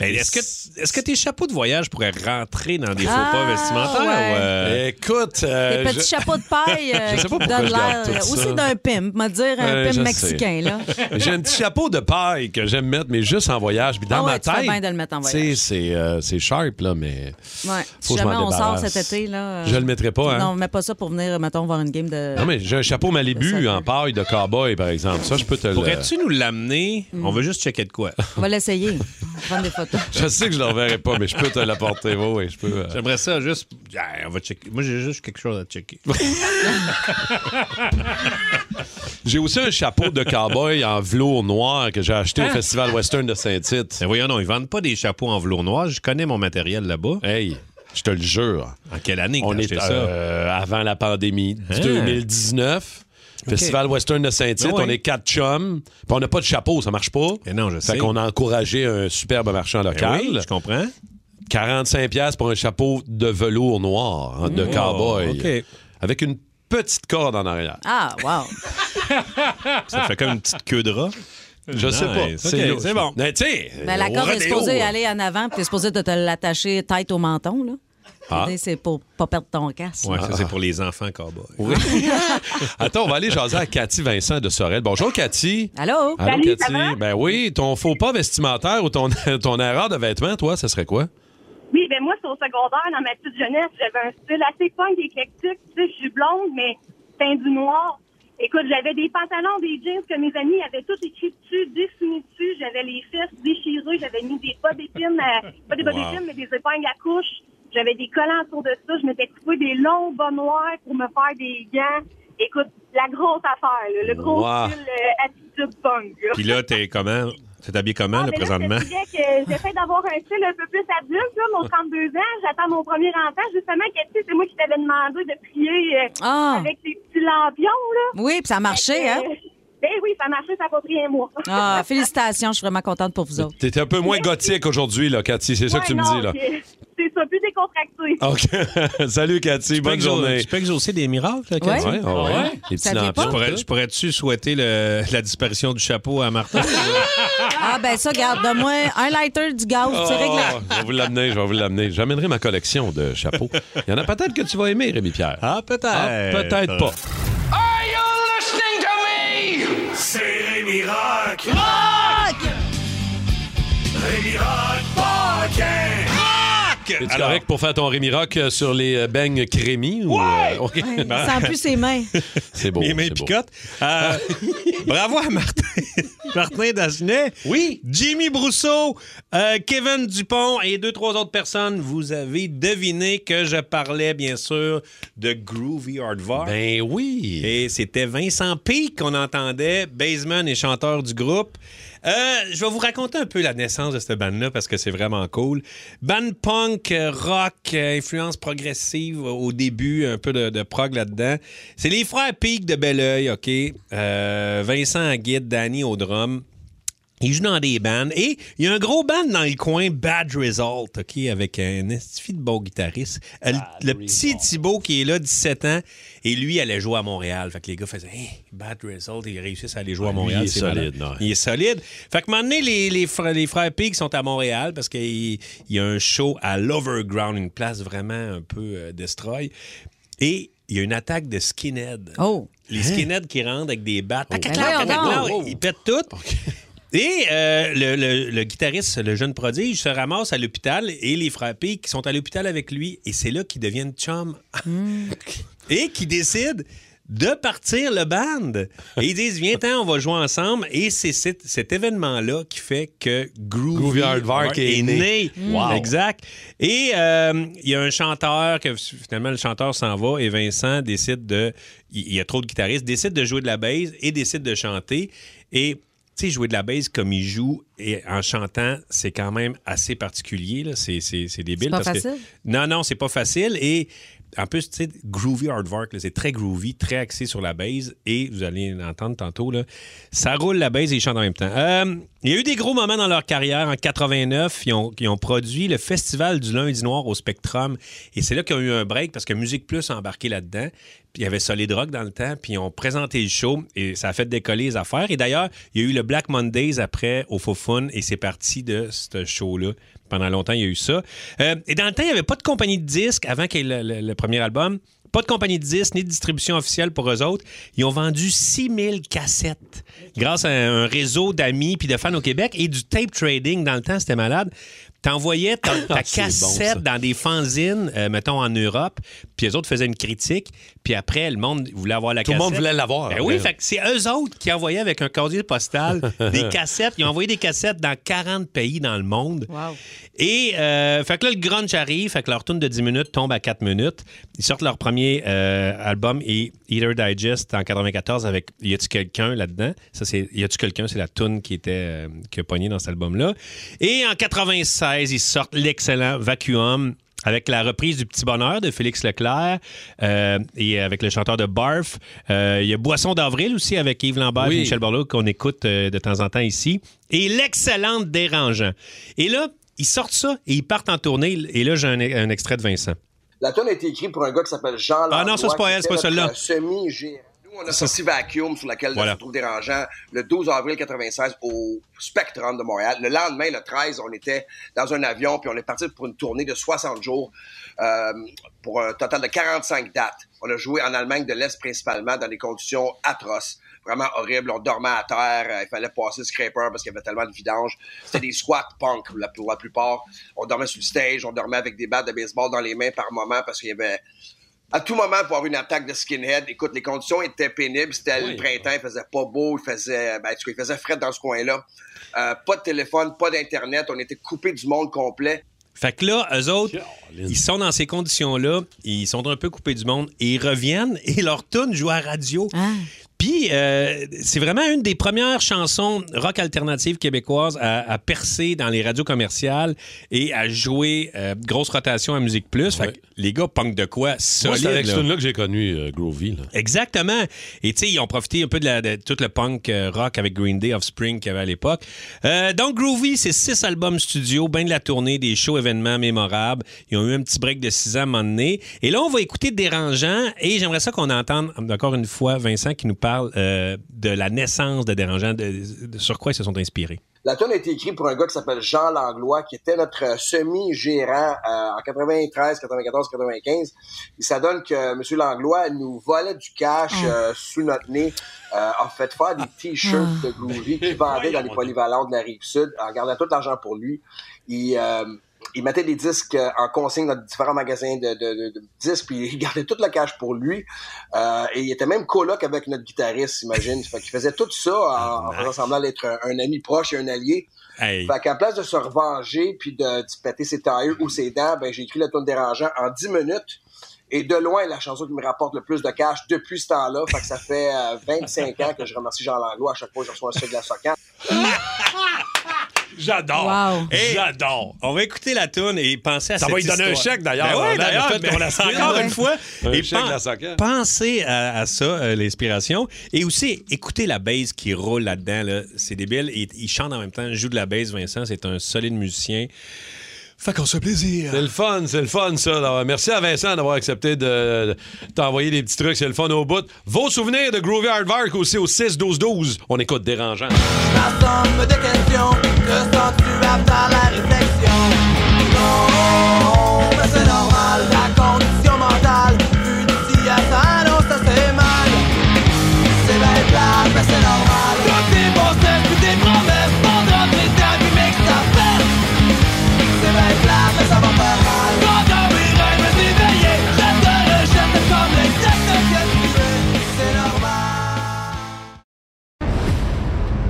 Hey, Est-ce que, est-ce que tes chapeaux de voyage pourraient rentrer dans des faux Ah, pas vestimentaires? ouais. ou, euh, Écoute. euh, Des petits je- chapeaux de paille euh, Je sais pas qui pourquoi donnent je garde l'air aussi d'un pimp, me dire un Ouais, pimp mexicain. Là. J'ai un petit chapeau de paille que j'aime mettre, mais juste en voyage. Puis dans Ah ouais, ma tête. bien de le mettre en tu sais, voyage. C'est euh, c'est sharp, là, mais. Ouais. Faut Si que je on sort cet été, là. euh, Je le mettrai pas, hein? Non, mets pas ça pour venir, mettons, voir une game de. Non, mais j'ai un chapeau Malibu en paille de cowboy, par exemple. Ça, je peux te le. Pourrais-tu nous l'amener? On veut juste checker de quoi. On va l'essayer. On va prendre des photos. Je sais que je ne l'enverrai pas, mais je peux te l'apporter. Oui, oui, je peux. euh. J'aimerais ça juste. Ah, on va checker. Moi, j'ai juste quelque chose à checker. J'ai aussi un chapeau de cowboy en velours noir que j'ai acheté au Hein? Festival Western de Saint-Tite. Mais voyons, non, ils vendent pas des chapeaux en velours noir. Je connais mon matériel là-bas. Hey, je te le jure. En quelle année que On est ça? euh, avant la pandémie, du Hein? 2019. Festival Western de Saint-Tite, Ben ouais. on est quatre chums. Puis on n'a pas de chapeau, ça marche pas. Mais non, je Fait sais. qu'on a encouragé un superbe marchand Ben local. oui, je comprends. 45 pièces pour un chapeau de velours noir, hein, de Oh, cowboy. OK. Avec une petite corde en arrière. Ah, wow. Ça fait comme une petite queue de rat. Je sais pas. C'est bon. Mais tu sais, Mais la corde est supposée aller en avant, puis t'es supposé de te l'attacher tête au menton, là. Ah. C'est pour pas perdre ton casque. Ouais, ça, c'est pour les enfants cowboys. Oui. Attends, on va aller jaser à Cathy Vincent de Sorel. Bonjour, Cathy. Allô? Allô, Salut, ça Cathy. va? Ben oui, ton faux pas vestimentaire ou ton, ton erreur de vêtements, toi, ça serait quoi? Oui, ben moi, c'est au secondaire, dans ma petite jeunesse, j'avais un style assez punk éclectique. Tu sais, je suis blonde, mais teint du noir. Écoute, j'avais des pantalons, des jeans que mes amis avaient tout écrit dessus, dessiné dessus. J'avais les fesses déchirées. J'avais mis des bas d'épines, euh, pas des bas Wow. d'épines, mais des épingles à couche. J'avais des collants autour de ça. Je m'étais coupé des longs bas noirs pour me faire des gants. Écoute, la grosse affaire, là, le gros Wow. style euh, attitude punk. là. Puis là, t'es comment? T'es habillé comment, Ah, là, mais présentement? je te disais que j'essaie d'avoir un style un peu plus adulte, là, mon 32 ans. J'attends mon premier enfant. Justement, Cathy, c'est moi qui t'avais demandé de prier euh, Ah. avec ces petits lampions, là? Oui, puis ça a marché, hein? Euh, Ben oui, ça a marché, ça n'a pas pris un mois. Ah, félicitations, je suis vraiment contente pour vous autres. T'étais un peu moins gothique aujourd'hui, là, Cathy. C'est ça que tu me dis, là. C'est- ça, plus décontracté. OK. Salut, Cathy. Tu peux Bonne journée. Tu peux exaucer des miracles, là. Cathy? Ouais, ah ouais. Les petits lampions. Je pourrais- je pourrais-tu souhaiter le- la disparition du chapeau à Martin? Ah, ben ça, garde, donne-moi un lighter, du gaz, Oh, c'est réglé. je vais vous l'amener, je vais vous l'amener. J'amènerai ma collection de chapeaux. Il y en a peut-être que tu vas aimer, Rémi Pierre. Ah, peut-être. Ah, peut-être pas. Are you listening to me? C'est Rémi Rock. Es-tu alors- correct pour faire ton Rémi Rock euh, sur les euh, beignes crémis? Ou, euh, OK. Ouais, il sent plus ses mains. C'est beau. Mes mains c'est picotent. Euh, bravo à Martin. Martin Dagenet. Oui. Jimmy Brousseau, euh, Kevin Dupont et deux, trois autres personnes. Vous avez deviné que je parlais, bien sûr, de Groovy Hardvar. Ben oui. Et c'était Vincent Peake qu'on entendait, baseman et chanteur du groupe. Euh, je vais vous raconter un peu la naissance de cette bande-là parce que c'est vraiment cool. Band punk, euh, rock, euh, influence progressive au début, un peu de, prog là-dedans. C'est les frères Peake de Belleuil, OK? Vincent à guide, Danny au drum. Ils jouent dans des bands. Et il y a un gros band dans le coin, Bad Result, OK, avec un estifi de beau guitariste. Euh, le le petit Thibaut qui est là, 17 ans, et lui allait jouer à Montréal. Fait que les gars faisaient hey, Bad Result, ils réussissent à aller jouer à lui, Montréal. il est solide, ouais. Il est solide. Fait que maintenant, les, les, frères, les frères Pig sont à Montréal parce qu'il il y a un show à l'Overground, une place vraiment un peu euh, destroy. Et il y a une attaque de skinhead. Oh. Les skinheads qui rentrent avec des battes. Tac, Ils pètent tout. Et euh, le, le- le guitariste, le jeune prodige, se ramasse à l'hôpital et les Pig qui sont à l'hôpital avec lui. Et c'est là qu'ils deviennent chum. et qui décident de partir le band. Et ils disent, viens-t'en, on va jouer ensemble. Et c'est cet, cet événement-là qui fait que Groovy, Groovy Hardvark est né. Wow. Exact. Et euh, il y a un chanteur que finalement le chanteur s'en va et Vincent décide de, il y a trop de guitaristes, décide de jouer de la bass et décide de chanter. Et sais, jouer de la bass comme il joue et en chantant, c'est quand même assez particulier. là. C'est, c'est, c'est débile. C'est pas parce que- facile? non, non, c'est pas facile. Et en plus, tu sais, groovy hardwork, c'est très groovy, très axé sur la base. Et vous allez l'entendre tantôt, là, ça roule la base et ils chantent en même temps. Euh, il y a eu des gros moments dans leur carrière. En 89, ils ont, ils ont produit le Festival du lundi noir au Spectrum. Et c'est là qu'ils ont eu un break parce que Musique Plus a embarqué là-dedans. Puis il y avait Solid Rock dans le temps. Puis ils ont présenté le show et ça a fait décoller les affaires. Et d'ailleurs, il y a eu le Black Mondays après au Faux Fun et c'est parti de ce show-là. Pendant longtemps, il y a eu ça. Euh, et dans le temps, il n'y avait pas de compagnie de disques avant qu'il y ait le, le- le premier album. Pas de compagnie de disques ni de distribution officielle pour eux autres. Ils ont vendu 6000 cassettes grâce à un réseau d'amis puis de fans au Québec et du tape trading. Dans le temps, c'était malade. T'envoyais ta, ta Ah, bon, cassette dans des fanzines, euh, mettons en Europe, puis les autres faisaient une critique, puis après, le monde voulait avoir la Tout le cassette. monde voulait l'avoir, Ben oui, fait que c'est eux autres qui envoyaient avec un casier postal des cassettes. Ils ont envoyé des cassettes dans 40 pays dans le monde. Wow. Et euh, fait que là, le grunge arrive, fait que leur tune de 10 minutes tombe à 4 minutes. Ils sortent leur premier euh, album et Eater Digest en 94 avec Y a-tu quelqu'un là-dedans? Ça, c'est Y a-tu quelqu'un? C'est la tune qui était euh, qui a pogné dans cet album-là. Et en 96, ils sortent l'excellent Vacuum avec la reprise du Petit Bonheur de Félix Leclerc euh, et avec le chanteur de Barf. Euh, Il y a Boisson d'avril aussi avec Yves Lambert Oui. et Michel Borloo qu'on écoute euh, de temps en temps ici. Et l'excellente Dérangeant. Et là, ils sortent ça et ils partent en tournée. Et là, j'ai un, un extrait de Vincent. La tonne a été écrite pour un gars qui s'appelle Jean Ah non, ça, c'est pas elle, c'est pas celle-là. semi géant Nous, on a sorti Vacuum, sur laquelle Voilà. se trouve dérangeant, le 12 avril 96 au Spectrum de Montréal. Le lendemain, le 13, on était dans un avion, puis on est parti pour une tournée de 60 jours euh, pour un total de 45 dates. On a joué en Allemagne de l'Est principalement dans des conditions atroces vraiment horribles. On dormait à terre, il fallait passer le scraper parce qu'il y avait tellement de vidange. C'était des squats punk pour la plupart. On dormait sur le stage, on dormait avec des battes de baseball dans les mains par moment parce qu'il y avait à tout moment pour avoir une attaque de skinhead. Écoute, les conditions étaient pénibles. C'était le printemps, il faisait pas beau, il faisait, ben, il faisait frais dans ce coin-là. Euh, pas de téléphone, pas d'internet. On était coupé du monde complet. Fait que là, eux autres, ils sont dans ces conditions-là, ils sont un peu coupés du monde, et ils reviennent et leur tune joue à radio. Puis, euh, c'est vraiment une des premières chansons rock alternative québécoises à, à percer dans les radios commerciales et à jouer euh, grosse rotation à Musique Plus. Fait que les gars punk de quoi solide. c'est avec là. ce tune-là que j'ai connu euh, Groovy. là. Exactement. Et tu sais, ils ont profité un peu de, la- de tout le punk rock avec Green Day, Offspring qu'il y avait à l'époque. Donc, Groovy, c'est six albums studio, ben de la tournée, des shows événements mémorables. Ils ont eu un petit break de six ans à un moment donné. Et là, on va écouter Dérangeant. Et j'aimerais ça qu'on entende encore une fois Vincent qui nous parle euh, de la naissance de Dérangeant, de, de- sur quoi ils se sont inspirés? La tonne a été écrite pour un gars qui s'appelle Jean Langlois, qui était notre euh, semi-gérant euh, en 93, 94, 95. Il s'adonne que M. Langlois nous volait du cash euh, sous notre nez, euh, a fait faire des t-shirts de Groovy qu'il vendait dans les polyvalents de la Rive-Sud, en gardant tout l'argent pour lui. Il, euh, il mettait des disques euh, en consigne dans différents magasins de, de- de- de disques, puis il gardait tout le cash pour lui. Euh, et il était même coloc avec notre guitariste, imagine. Fait qu'il faisait tout ça en, en faisant semblant d'être un, un ami proche et un allié. Hey. Fait qu'à place de se revenger puis de, péter ses tailles ou ses dents, ben j'ai écrit le ton dérangeant en 10 minutes. Et de loin, la chanson qui me rapporte le plus de cash depuis ce temps-là. Fait que ça fait euh, 25 ans que je remercie Jean Langlois à chaque fois que je reçois un sucre de la socan. J'adore. Wow. J'adore. On va écouter la tune et penser à Ça cette va lui donner un chèque, d'ailleurs. Ben a d'ailleurs. fait qu'on la suite. encore Ouais. une fois. Un et chèque pen- de la Socan. Pensez à, à ça, euh, l'inspiration. Et aussi, écoutez la bass qui roule là-dedans. Là. C'est débile. Et, il chante en même temps. Il joue de la bass, Vincent. C'est un solide musicien. Fait qu'on se fait plaisir. C'est le fun, c'est le fun, ça. Alors, merci à Vincent d'avoir accepté de, de t'envoyer des petits trucs. C'est le fun au bout. Vos souvenirs de Groovy Hardvark aussi au 6-12-12. On écoute Dérangeant. Questions, te sens-tu apte à la réflexion? Non,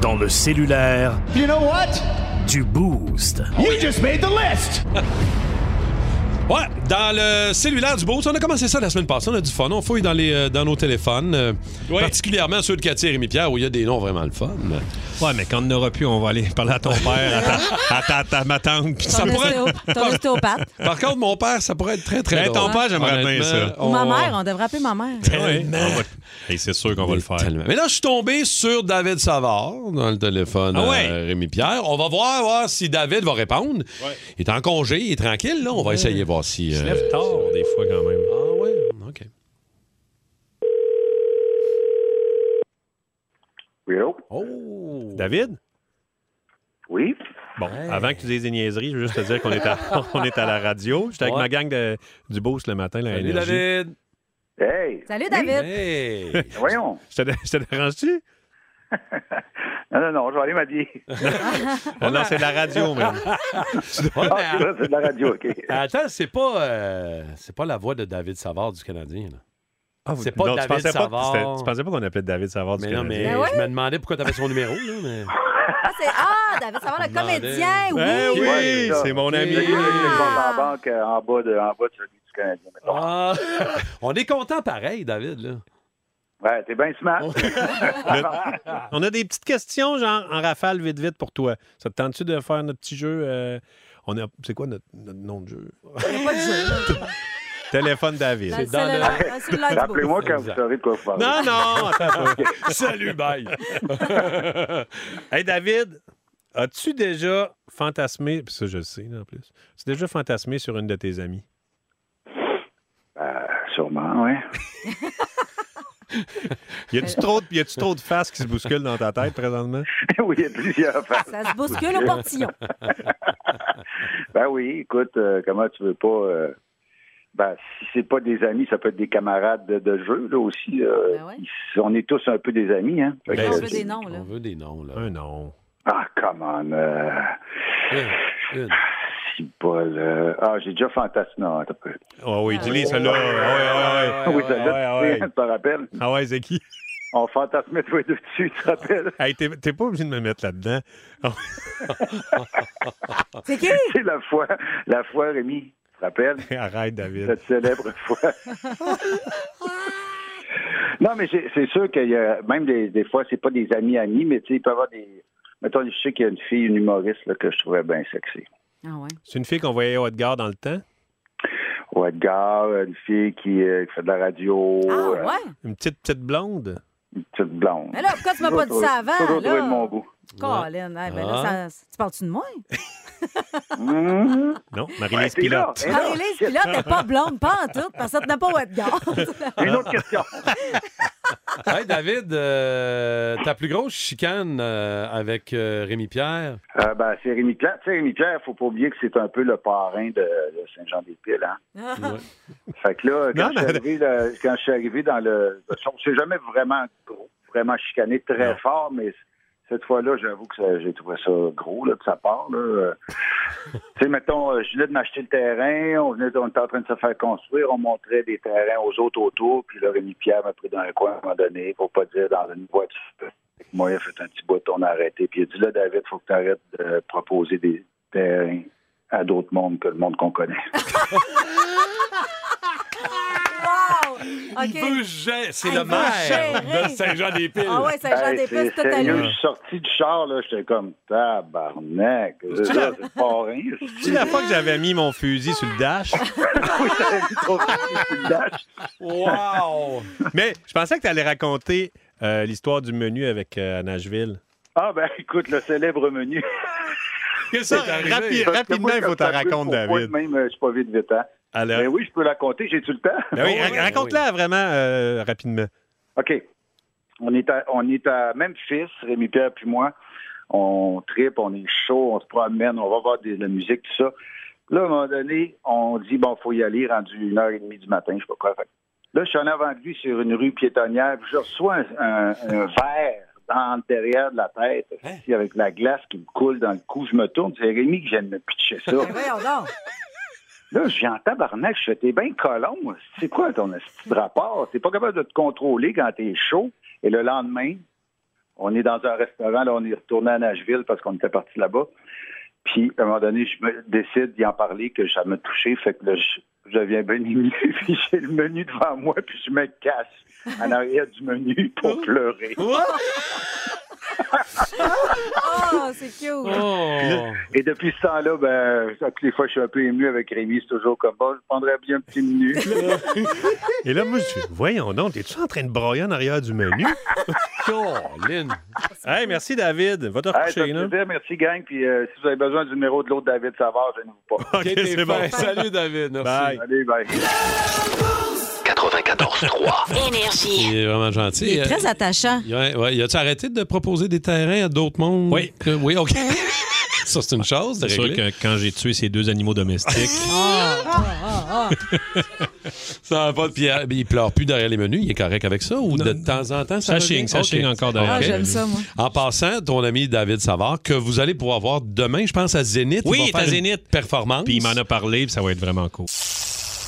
Dans le cellulaire, You know what? du boost. You just made the list. Ouais, dans le cellulaire du Beauce, on a commencé ça la semaine passée. On a du fun. On fouille dans, les, euh, dans nos téléphones, euh, particulièrement ceux de Cathy et Rémi Pierre, où il y a des noms vraiment le fun. Ouais, mais quand on n'aura plus, on va aller parler à ton père, à ta, à ta, ta- ma tante. Ton, ça pourrait- ton ostéopathe. Par contre, mon père, ça pourrait être très, très drôle. ton père, j'aimerais bien ça. Ou ma on- mère, on devrait appeler ma mère. Ouais, on va- Hey, c'est sûr qu'on va le faire. Tellement. Mais là, je suis tombé sur David Savard dans le téléphone Ah ouais? euh, Rémi Pierre. On va voir, voir si David va répondre. Il est en congé, il est tranquille. Là. On va essayer de voir si. Il se euh, lève tard, des fois, quand même. Ah ouais, OK. Oui? Oh! David? Oui? Bon, avant que tu dises des niaiseries, je veux juste te dire qu'on est à, on est à la radio. J'étais avec ma gang de, du Boost le matin, la Salut, Énergie. David! Hey! Salut, David. Hey! Voyons! Je te, je te dérange-tu? Non, non, non, je vais aller m'habiller. Ah non, c'est de la radio, même. Ah, c'est vrai, c'est de la radio, OK. Attends, c'est pas, euh, c'est pas la voix de David Savard du Canadien. là. Ah, vous- c'est pas non, tu David pensais pas- Savard. c'était- tu pensais pas qu'on appelait David Savard du Mais non, mais Canadien? Ben ouais. je me demandais pourquoi tu avais son numéro. Là, mais... Ah, c'est ah, David Savard, le comédien, oui. Ben oui, Ouais, ça. c'est mon ami. En banque euh, en bas de, en bas de celui du Canadien. Ah, on est content pareil, David. Là. Ouais, t'es bien smart. Le- On a des petites questions, genre en rafale, vite, vite pour toi. Ça te tente-tu de faire notre petit jeu? euh, on a, c'est quoi notre, notre nom de jeu? Il n'y a pas de jeu. là. Téléphone David. Le Rappelez-moi Boost. quand vous saurez de quoi vous parlez. Non, non, attends. Salut, bye. Hey, David, as-tu déjà fantasmé, puis ça, je le sais, en plus, as-tu déjà fantasmé sur une de tes amies? Euh, sûrement, oui. Y a-tu trop, de- y a-tu trop de faces qui se bousculent dans ta tête présentement? oui, il y a plusieurs faces. Ça se bouscule au portillon. Ben oui, écoute, euh, comment tu veux pas... euh, ben, si c'est pas des amis, ça peut être des camarades de, de jeu, là, aussi. euh, Ben ouais. on est tous un peu des amis, hein. Ben, On veut des noms, là. On veut des noms. Là. Un nom. Ah, come on. Euh, Une, une. Si Paul. euh, ah, j'ai déjà fantasmé. Non, attends un peu. Oh oui, dis-les, celle-là. Ah ouais, ouais, ouais. oui, ça ouais, là, ouais. tu te rappelles? Ah ouais, c'est qui? On fantasmait deux dessus, tu te rappelles? Hey, t'es, t'es pas obligé de me mettre là-dedans. C'est qui? C'est la fois, la fois, Rémi, tu te rappelles? Arrête, David. Cette célèbre fois. non, mais c'est c'est sûr qu'il y a, même des, des fois, c'est pas des amis-amis, mais tu sais, il peut y avoir des. Mettons, je sais qu'il y a une fille, une humoriste, là, que je trouvais bien sexy. Ah ouais. C'est une fille qu'on voyait au Edgar dans le temps? Ou Edgar, une fille qui, euh, qui fait de la radio. Ah euh, ouais? Une petite, petite blonde? Une petite blonde. Mais là, pourquoi tu m'as pas dit ça avant? Trouvé de mon goût. Colin, hey, ben là, Ah. ça- tu parles-tu de moi? Mhm. Non, Ouais, Marie-Lise t'es là. Pilote. Marie-Lise Pilote n'est pas blonde, pas en tout, parce que ça tenait pas au Edgar. Une autre question. Hey, David, euh, ta plus grosse chicane euh, avec euh, Rémi Pierre? Euh, ben, c'est Rémi Pierre. Tu sais, Rémi Pierre, faut pas oublier que c'est un peu le parrain de, de Saint-Jean-des-Piles, hein? Ouais. Fait que là, quand, Non, je, suis mais- arrivé, là, quand je suis arrivé dans le. On s'est jamais vraiment gros, vraiment chicané très Non. fort, mais cette fois-là, j'avoue que j'ai trouvé ça gros là, de sa part. Là. Euh, Tu sais, mettons, euh, je venais de m'acheter le terrain, on, venait, était en train de se faire construire, on montrait des terrains aux autres autour, puis là, Rémi Pierre m'a pris dans un coin à un moment donné, pour pas dire dans une voiture. Moi, il a fait un petit bout, on a arrêté, puis il a dit là, David, faut que tu arrêtes de proposer des terrains à d'autres mondes que le monde qu'on connaît. Veut gérer. C'est le maire de Saint-Jean-des-Piles. Ah ouais, Saint-Jean-des-Piles, Hey, c'est sérieux, lui. Je suis sorti du char, là, j'étais comme tabarnak. C'est pas rien. C'est la fois que j'avais mis mon fusil sur le dash. Oui, j'avais mis trop fusil sur le dash. Wow! Mais je pensais que tu allais raconter euh, l'histoire du menu avec euh, Nashville. Ah, ben écoute, le célèbre menu. Ça, rapi- rapidement, il faut t'en raconter, David. Même, euh, je suis pas vite vite, hein. Alors- Ben oui, je peux la compter, j'ai-tu le temps? Ben oui, ra- raconte-la vraiment euh, rapidement. OK. On est, à, on est à Memphis, Rémi Pierre puis moi. On tripe, on est chaud, on se promène, on va voir de la musique, tout ça. Là, à un moment donné, on dit, bon, faut y aller, rendu une heure et demie du matin, je sais pas quoi. Que Là, je suis en avant de lui sur une rue piétonnière, puis je reçois un, un- un verre dans le derrière de la tête, ici, avec la glace qui me coule dans le cou. Je me tourne, c'est Rémi qui vient de me pitcher ça. Là, viens en tabarnak, je t'es bien colon. C'est quoi ton petit rapport? T'es pas capable de te contrôler quand t'es chaud. Et le lendemain, on est dans un restaurant, là, on est retourné à Nashville parce qu'on était parti là-bas. Puis, à un moment donné, je me décide d'y en parler, que ça m'a touché. Fait que là, je, deviens bien. Puis j'ai le menu devant moi, puis je me cache en arrière du menu pour pleurer. Oh, c'est cute. Et depuis ce temps-là, ben, toutes les fois, je suis un peu ému avec Rémi. C'est toujours comme, bon, je prendrais bien un petit menu. Et là, moi, je suis, voyons donc, t'es-tu en train de broyer en arrière du menu? Colin. Hey, merci, David. Va te Hey, recoucher, là. plaisir, merci gang. Puis euh, si vous avez besoin du numéro de l'autre David Savard, je ne vous pas. OK, c'est bon. Salut, David. Merci. Bye. Allez, bye. 94.3. Énergie. Il est vraiment gentil. Il est très attachant. Ouais, ouais. Y a-tu arrêté de proposer des terrains à d'autres mondes? Oui. Que- oui, OK. Ça, c'est une chose de C'est sûr que quand j'ai tué ces deux animaux domestiques, Ah, ah, ah, ah. Ça va pas. Puis euh, il pleure plus derrière les menus. Il est correct avec ça? Ou de temps en temps, ça, ça chigne, encore derrière. Ah, j'aime ça, moi. En passant, ton ami David Savard, que vous allez pouvoir voir demain, je pense, à Zénith. Oui, il il à une Zénith. Performance. Puis il m'en a parlé, puis ça va être vraiment cool.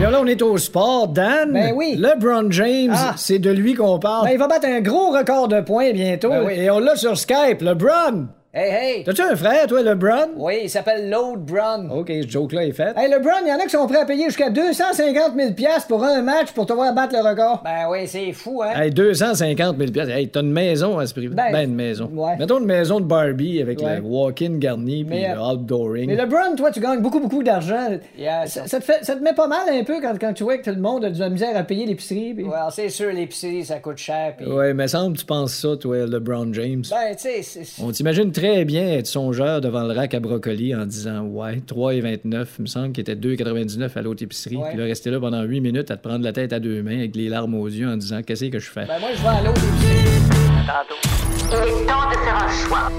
Là, là, on est au sport. Dan, Ben oui. LeBron James, Ah. c'est de lui qu'on parle. Ben, il va battre un gros record de points bientôt. Ben oui, Et on l'a sur Skype, LeBron. Hey, hey! T'as-tu un frère, toi, LeBron? Oui, il s'appelle Lode Brown. OK, ce joke-là est fait. Hey, LeBron, il y en a qui sont prêts à payer jusqu'à 250 000 pour un match pour te voir battre le record. Ben oui, c'est fou, hein? Hey, 250 000 piastres. Hey, t'as une maison à ce prix Ben, Ben, une maison. ouais. Mettons une maison de Barbie avec Ouais. le walk-in garni puis le euh, outdooring. Mais LeBron, toi, tu gagnes beaucoup, beaucoup d'argent. ça, ça te fait, ça te met pas mal un peu quand, quand tu vois que tout le monde a de la misère à payer l'épicerie. Pis... Ouais, c'est sûr, l'épicerie, ça coûte cher. Puis... Ouais, mais semble que tu penses ça, toi, LeBron James. Ben, tu sais, c'est- On t'imagine très bien être songeur devant le rack à brocoli en disant Ouais, 3,29, il me semble qu'il était 2,99 à l'autre épicerie. Ouais. Puis là, rester là pendant 8 minutes à te prendre la tête à deux mains avec les larmes aux yeux en disant Qu'est-ce que je fais? Ben moi, je vais à l'autre épicerie. Il est temps de faire un choix.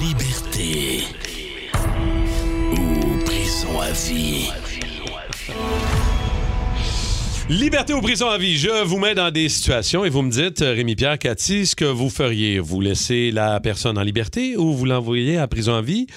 Liberté ou prison à vie. Liberté ou prison à vie. Je vous mets dans des situations et vous me dites, euh, Rémi-Pierre, Cathy, ce que vous feriez? Vous laissez la personne en liberté ou vous l'envoyez à prison à vie?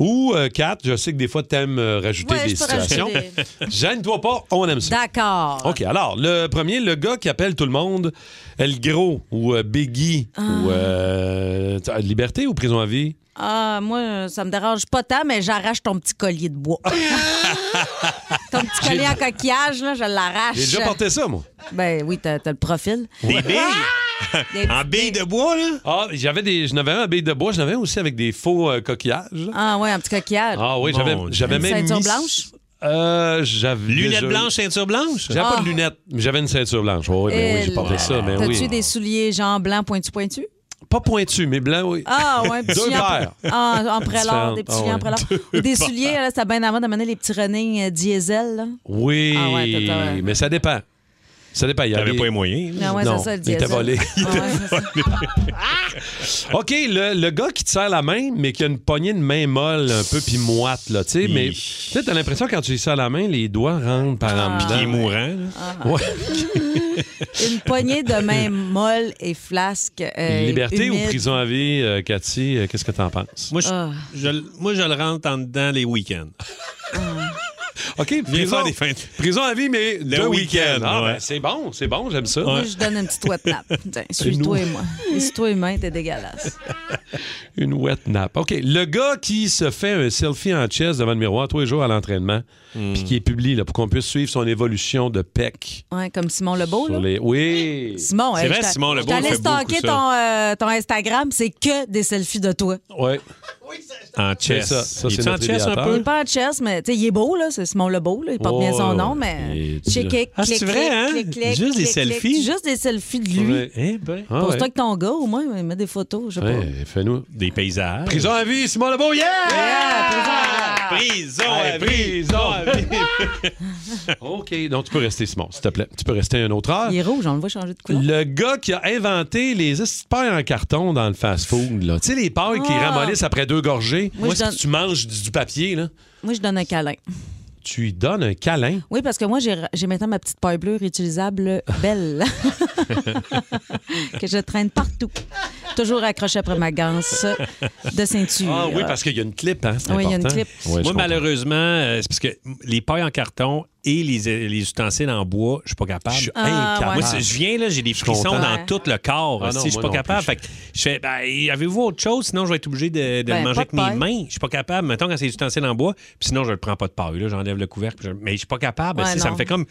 Ou, euh, Kat, je sais que des fois, tu aimes rajouter Ouais, des je peux situations. rajouter Gêne-toi pas, on aime ça. D'accord. OK, alors, le premier, le gars qui appelle tout le monde El Gros ou euh, Biggie Ah. ou euh, t- liberté ou prison à vie? Ah, moi, ça me dérange pas tant, mais j'arrache ton petit collier de bois. ton petit collier en coquillage, là, je l'arrache. J'ai déjà porté ça, moi. Ben oui, t'as t'as le profil. Des billes? En billes de bois, là? Ah, j'avais des, j'en avais un billes de bois, j'en avais un aussi avec des faux euh, coquillages. Ah, ouais, un petit coquillage. Ah oui, j'avais, Mon j'avais Une même ceinture mis- blanche? Euh, j'avais Lunettes déjà- blanches, ceinture blanche? J'avais pas Ah. de lunettes, mais j'avais une ceinture blanche. Oh, oui, ben oui, j'ai porté ça, mais T'as-tu oui. des souliers genre blancs pointu pointu? Pas pointu, mais blanc, oui. Ah, ouais, Deux petits souliers en, paires. en, en prélard, des petits Différentes. souliers Ah, en ouais. prélard. Deux Ou des souliers, là, c'était bien avant d'amener les petits running euh, diesel. Là. Oui, Ah ouais, t'as- t'as- mais ça dépend. Ça dépend. Il y T'avais avait pas les moyens. Ah ouais, non, c'est ça, le il était volé. Ah ouais, c'est ça. OK, le, le gars qui te serre la main, mais qui a une poignée de main molle un peu puis moite, là, tu sais, mais tu sais, t'as l'impression quand tu lui serres la main, les doigts rentrent par en Puis dedans. qu'il est mourant. Ah. Ouais. Une poignée de main molle et flasque. euh, Liberté humide. ou prison à vie, euh, Cathy, euh, qu'est-ce que t'en penses? Moi, je, Ah. je moi, je le rentre en dedans les week-ends. OK, prison, faire des fêtes. prison à vie, mais Le le week-end. Ah, ouais. ben, c'est bon, c'est bon, j'aime ça. Moi, je donne une petite wet nap. Tiens, suis-toi et moi. Et toi et moi, t'es dégueulasse. Une wet nap. OK. Le gars qui se fait un selfie en chest devant le miroir tous les jours à l'entraînement, Hmm. puis qui est publié là, pour qu'on puisse suivre son évolution de pec. Ouais, comme Simon Lebeau, là. Sur les... Oui. Simon, C'est hey, vrai, Simon Lebeau beaucoup stalker ton, euh, ton Instagram, c'est que des selfies de toi. Ouais. En chess. ça. Ça, Il c'est est en chess un idéateur. Il peu? est pas en chess, mais tu sais, il est beau, là. C'est Simon Lebeau, là. Il porte bien son Ouais, nom, mais. Ah, c'est vrai, hein? clic, clic, Juste des clic, selfies? Juste des selfies de lui. Ouais. Eh ben, Ah, Pose-toi ouais. avec ton gars, au moins, il met des photos, je sais pas. Ouais, fais-nous. des paysages. Prison à vie, Simon Lebeau, yeah! Prison Hey, à vie. Prison à vie. OK, donc tu peux rester, Simon, s'il te plaît. Tu peux rester une autre heure. Il est rouge, on le voit changer de couleur. Le gars qui a inventé les pailles en carton dans le fast-food, là. Tu sais, les pailles qui Ah. ramollissent après deux gorgées. Moi, Moi, je si donne- tu manges du, du papier, là, Moi, je donne un câlin. Tu lui donnes un câlin. Oui, parce que moi, j'ai maintenant ma petite paille bleue réutilisable belle que je traîne partout. Toujours accrochée après ma ganse de ceinture. Ah oui, parce qu'il y a une clip, hein? c'est Oui, il y a une important. clip. Ouais, Moi, comprends. malheureusement, euh, c'est parce que les pailles en carton et les, les ustensiles en bois, je suis pas capable. Je suis Ah, incapable. Moi, je viens, là, j'ai des frissons content. dans Ouais. tout le corps. Ah non, si je suis pas capable. plus. Fait que je fais, ben, avez-vous autre chose? Sinon, je vais être obligé de, de Ben, le manger avec de mes mains. Je suis pas capable. Mettons, quand c'est des ustensiles en bois, puis sinon, je le prends pas de paille. là, J'enlève le couvercle. je- Mais je suis pas capable. Ouais, ça me fait comme.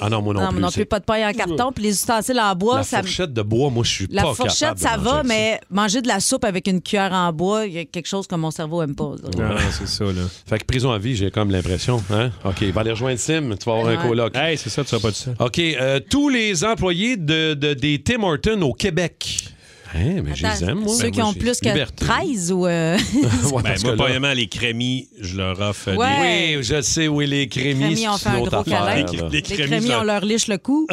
Ah non, moi non, Non, plus. mais non plus, pas de paille en carton. Puis les ustensiles en bois, La ça me- fourchette de bois, moi, je suis La pas fourchette, capable de ça manger va, mais manger de la soupe avec une cuillère en bois, il y a quelque chose que mon cerveau aime pas. Ah, c'est ça, là. Fait que prison à vie, j'ai comme l'impression. Hein? OK, va aller rejoindre Tu vas avoir un coloc. Hey, c'est ça, tu vas pas de ça. OK, euh, tous les employés de, de- des Tim Hortons au Québec. Hein, mais je les aime, moi. Ceux Ben, qui moi, ont plus que liberté. 13 ou. euh, Ouais, Ben, moi, premièrement, les crémis, je leur offre Ouais. Oui, je sais, oui, les crémis, crémis ont fait un gros câlin. Les- les Les crémis, crémis, je leur- on leur liche le cou.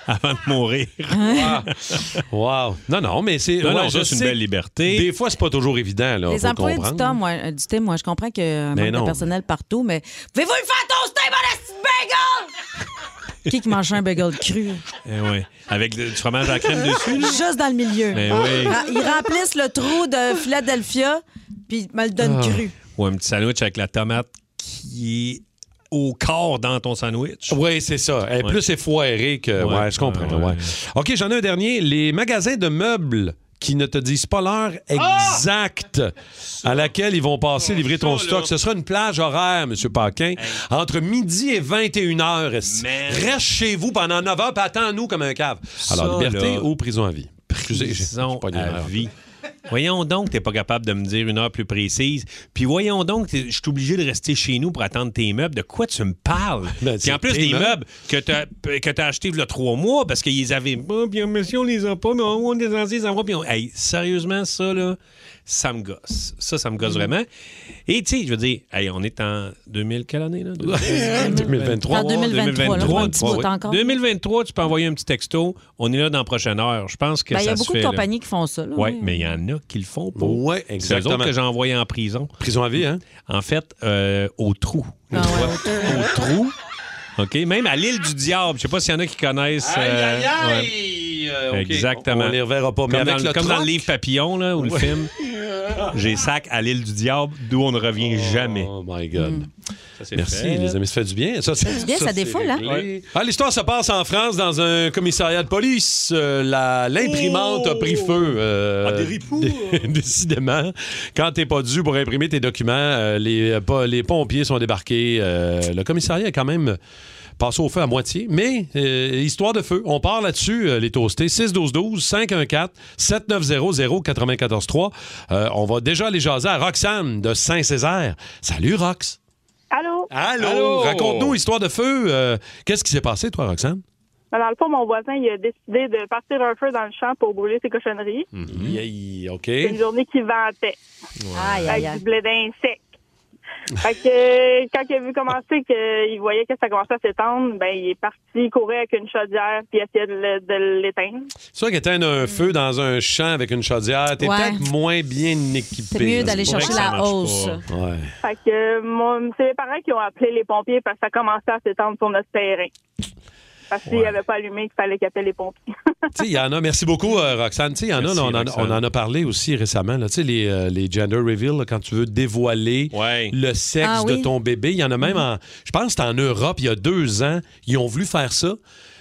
avant de mourir. Wow. Non, non, mais c'est. Non, ouais, non, je ça, c'est une belle liberté. Des fois, c'est pas toujours évident. Là, Les employés du comprendre. temps, moi, euh, du thé, moi, je comprends qu'il y a un Mais manque non. de personnel partout, mais pouvez-vous lui faire toaster, mon bagel? Qui qui mange un bagel cru? Eh ouais. Avec le- du fromage à la crème dessus. là? Juste dans le milieu. Ben oui. Ils remplissent le trou de Philadelphia, puis ils me le donnent Ah. cru. Ou un petit sandwich avec la tomate qui est au corps dans ton sandwich. Oui, c'est ça. Elle est Ouais. plus effoirée que. Ouais, Ouais, je comprends. ouais. OK, j'en ai un dernier. Les magasins de meubles qui ne te disent pas l'heure exacte à laquelle ils vont passer livrer ton stock. Ce sera une plage horaire, M. Paquin, entre midi et 21 heures. Reste chez vous pendant 9 heures, puis attends-nous comme un cave. Alors, Ça, liberté là, ou prison à vie? Prison à vie. Voyons donc t'es pas capable de me dire une heure plus précise. Puis voyons donc je suis obligé de rester chez nous pour attendre tes meubles. De quoi tu me parles? Ben, Puis c'est en plus, des meubles. que t'as que t'as achetés il y a trois mois parce qu'ils avaient pas, puis monsieur, on les a pas, mais on les a les envoie, puis on- Hey, sérieusement, ça, là, ça me gosse. Ça, ça me gosse vraiment. Et tu sais, je veux dire, hey, on est en 2000, quelle année, là? 2023. En 2023, là, un petit bout oui. encore. 2023, tu peux envoyer un petit texto. On est là dans la prochaine heure. Je pense que Ben, Il y a beaucoup fait, de là. compagnies qui font ça. Oui, oui. mais il y en a qui le font pas. Oui, C'est eux exactement. autres que j'ai envoyés en prison. Prison à vie, hein? En fait, euh, au trou. Ah ouais, au trou. OK? Même à l'île du diable. Je sais pas s'il y en a qui connaissent. euh, ouais. Euh, OK. Exactement. On les reverra pas. Mais Comme, avec dans, le comme dans troc- le livre Papillon, là, ou le film. J'ai sac à l'île du diable, d'où on ne revient jamais. Oh my God. Ça, Merci, fait. les amis, ça fait du bien. Ça, fait du bien, ça défoule, hein? réglé. Ah, L'histoire se passe en France dans un commissariat de police. Euh, la- L'imprimante a pris feu. euh, Ah, des ripoux. Décidément. Quand t'es pas dû pour imprimer tes documents, euh, les, euh, pas- les pompiers sont débarqués. Euh, le commissariat est quand même passé au feu à moitié. Mais euh, histoire de feu. On part là-dessus, euh, les toastés. 612-12-514-7900-943. Euh, on va déjà aller jaser à Roxane de Saint-Césaire. Salut, Rox. Allô? Raconte-nous, histoire de feu. euh, Qu'est-ce qui s'est passé, toi, Roxane? Mais dans le fond, mon voisin, il a décidé de partir un feu dans le champ pour brûler ses cochonneries. Yay, OK. C'est une journée qui ventait. Aïe, aïe, Avec aïe. du blé d'un sec. Fait que euh, quand il a vu commencer qu'il voyait que ça commençait à s'étendre, ben il est parti courir avec une chaudière puis essayait de l'éteindre. C'est sûr qu'éteindre un feu dans un champ avec une chaudière, t'es Ouais. peut-être moins bien équipé. C'est mieux là. d'aller chercher ça que ça la marche hausse. pas. Ouais. Fait que euh, c'est les parents qui ont appelé les pompiers parce que ça commençait à s'étendre sur notre terrain. Parce qu'il avait pas allumé qu'il fallait qu'il appelle les pompiers. Tu sais, il y en a, merci beaucoup, euh, Roxane. Tu sais, il y en a, Merci, on, en, Roxane. on en a parlé aussi récemment, là, tu sais, les, euh, les gender reveal, là, quand tu veux dévoiler le sexe Ah de ton bébé. Il y en a même en. Je pense que c'était en Europe, il y a deux ans, ils ont voulu faire ça.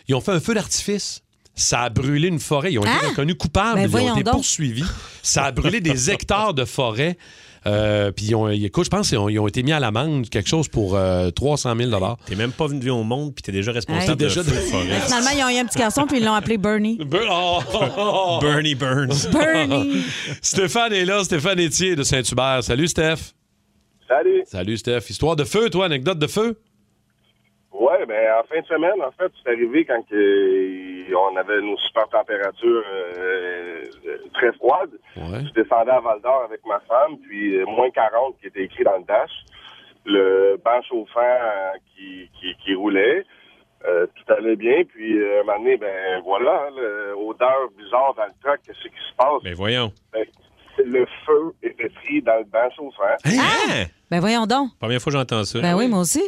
Ils ont fait un feu d'artifice. Ça a brûlé une forêt. Ils ont été Ah! reconnus coupables. Ben ils ont été donc. poursuivis. Ça a brûlé des hectares de forêt. Euh, puis, ils ont, écoute, je pense qu'ils ont, ils ont été mis à l'amende, quelque chose pour euh, 300 000 T'es même pas venu au monde, puis t'es déjà responsable Hey. de Déjà feu de- de forêt. Finalement, ils ont eu un petit garçon puis ils l'ont appelé Bernie. Bernie Burns. Bernie. Stéphane est là, Stéphane Etier de Saint-Hubert. Salut, Steph. Salut. Salut, Steph. Histoire de feu, toi, anecdote de feu? Ouais, ben en fin de semaine, en fait, c'est arrivé quand que, on avait nos super températures euh, euh, très froides. Je descendais à Val d'Or avec ma femme, puis euh, moins 40 qui était écrit dans le dash. Le banc chauffant euh, qui, qui, qui roulait. Euh, tout allait bien, puis euh, un moment donné, ben voilà, hein, le- odeur bizarre dans le truck, qu'est-ce qui se passe? Mais voyons. Ben, le feu était pris dans le banc chauffant. Hein? Ben voyons donc. Première fois que j'entends ça. Ben oui, moi aussi.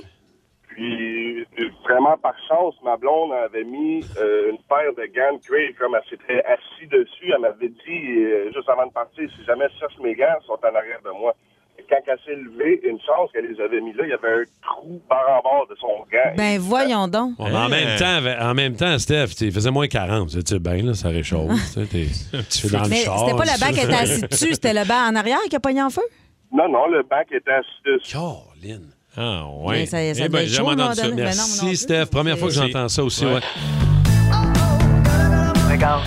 Vraiment par chance, ma blonde avait mis euh, une paire de gants de cuir comme elle s'était assise dessus. Elle m'avait dit, euh, juste avant de partir, si jamais je cherche mes gants, ils sont en arrière de moi. Et quand elle s'est levée, une chance qu'elle les avait mis là, il y avait un trou par en bord de son gant. Ben voyons donc. Bon, en, même temps, en même temps, Steph, il faisait moins 40. Tu sais, ben, là, ça réchauffe. tu t'es dans le char, c'était pas le banc qui était assis dessus, c'était le banc en arrière qui a pogné en feu? Non, non, le banc était assis dessus. Ah, Mais ouais. ça- ça Eh ben, chaud, jamais à un entendu moment ça. donné. Ben non, Merci, Steph. Première fois que Merci. j'entends ça aussi, Ouais. ouais. Regarde.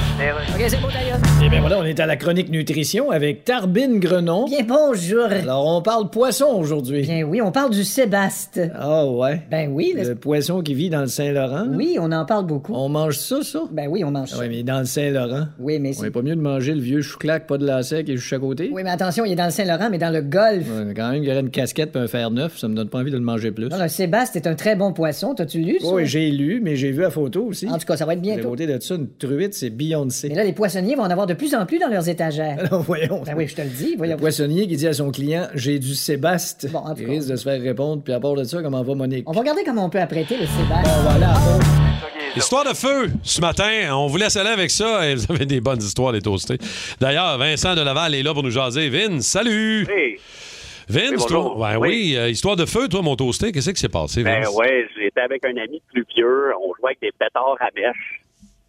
OK, c'est beau d'ailleurs. Eh bien voilà, on est à la chronique nutrition avec Tarbine Grenon. Bien bonjour. Alors, on parle poisson aujourd'hui. Bien oui, on parle du Sébaste. Ah ouais? Ben oui. Le poisson qui vit dans le Saint-Laurent? Oui, on en parle beaucoup. On mange ça, ça? Ben oui, on mange Ah ça. ouais, mais dans le Saint-Laurent? Oui, mais On est pas mieux de manger le vieux chou-clac, pas de lacet qui est juste à côté? Oui, mais attention, il est dans le Saint-Laurent, mais dans le Golfe. Ouais, mais quand même, il y aurait une casquette et un fer neuf, ça me donne pas envie de le manger plus. Non, le Sébaste est un très bon poisson. T'as-tu lu ça? Oui, j'ai lu, mais j'ai vu la photo aussi. En tout cas, ça va être À bientôt. côté de ça, une truite, c'est Beyoncé. Mais là, les poissonniers vont en avoir de plus en plus dans leurs étagères. Alors, voyons. Ben oui, je te le dis. Le Voyons. poissonnier qui dit à son client J'ai du Sébaste. Bon, en tout il risque de se faire répondre, puis à part de ça, comment va Monique? On va regarder comment on peut apprêter le Sébaste. Bon, voilà. Histoire de feu, ce matin, on vous laisse aller avec ça et vous avez des bonnes histoires, les toastés. D'ailleurs, Vincent de Laval est là pour nous jaser. Vince, salut! Hey. Vince, Oui, toi, ouais, Oui. oui, euh, histoire de feu, toi, mon toasté, qu'est-ce qui s'est passé, Ben Vince? ouais, j'étais avec un ami plus vieux, on jouait avec des pétards à mèche.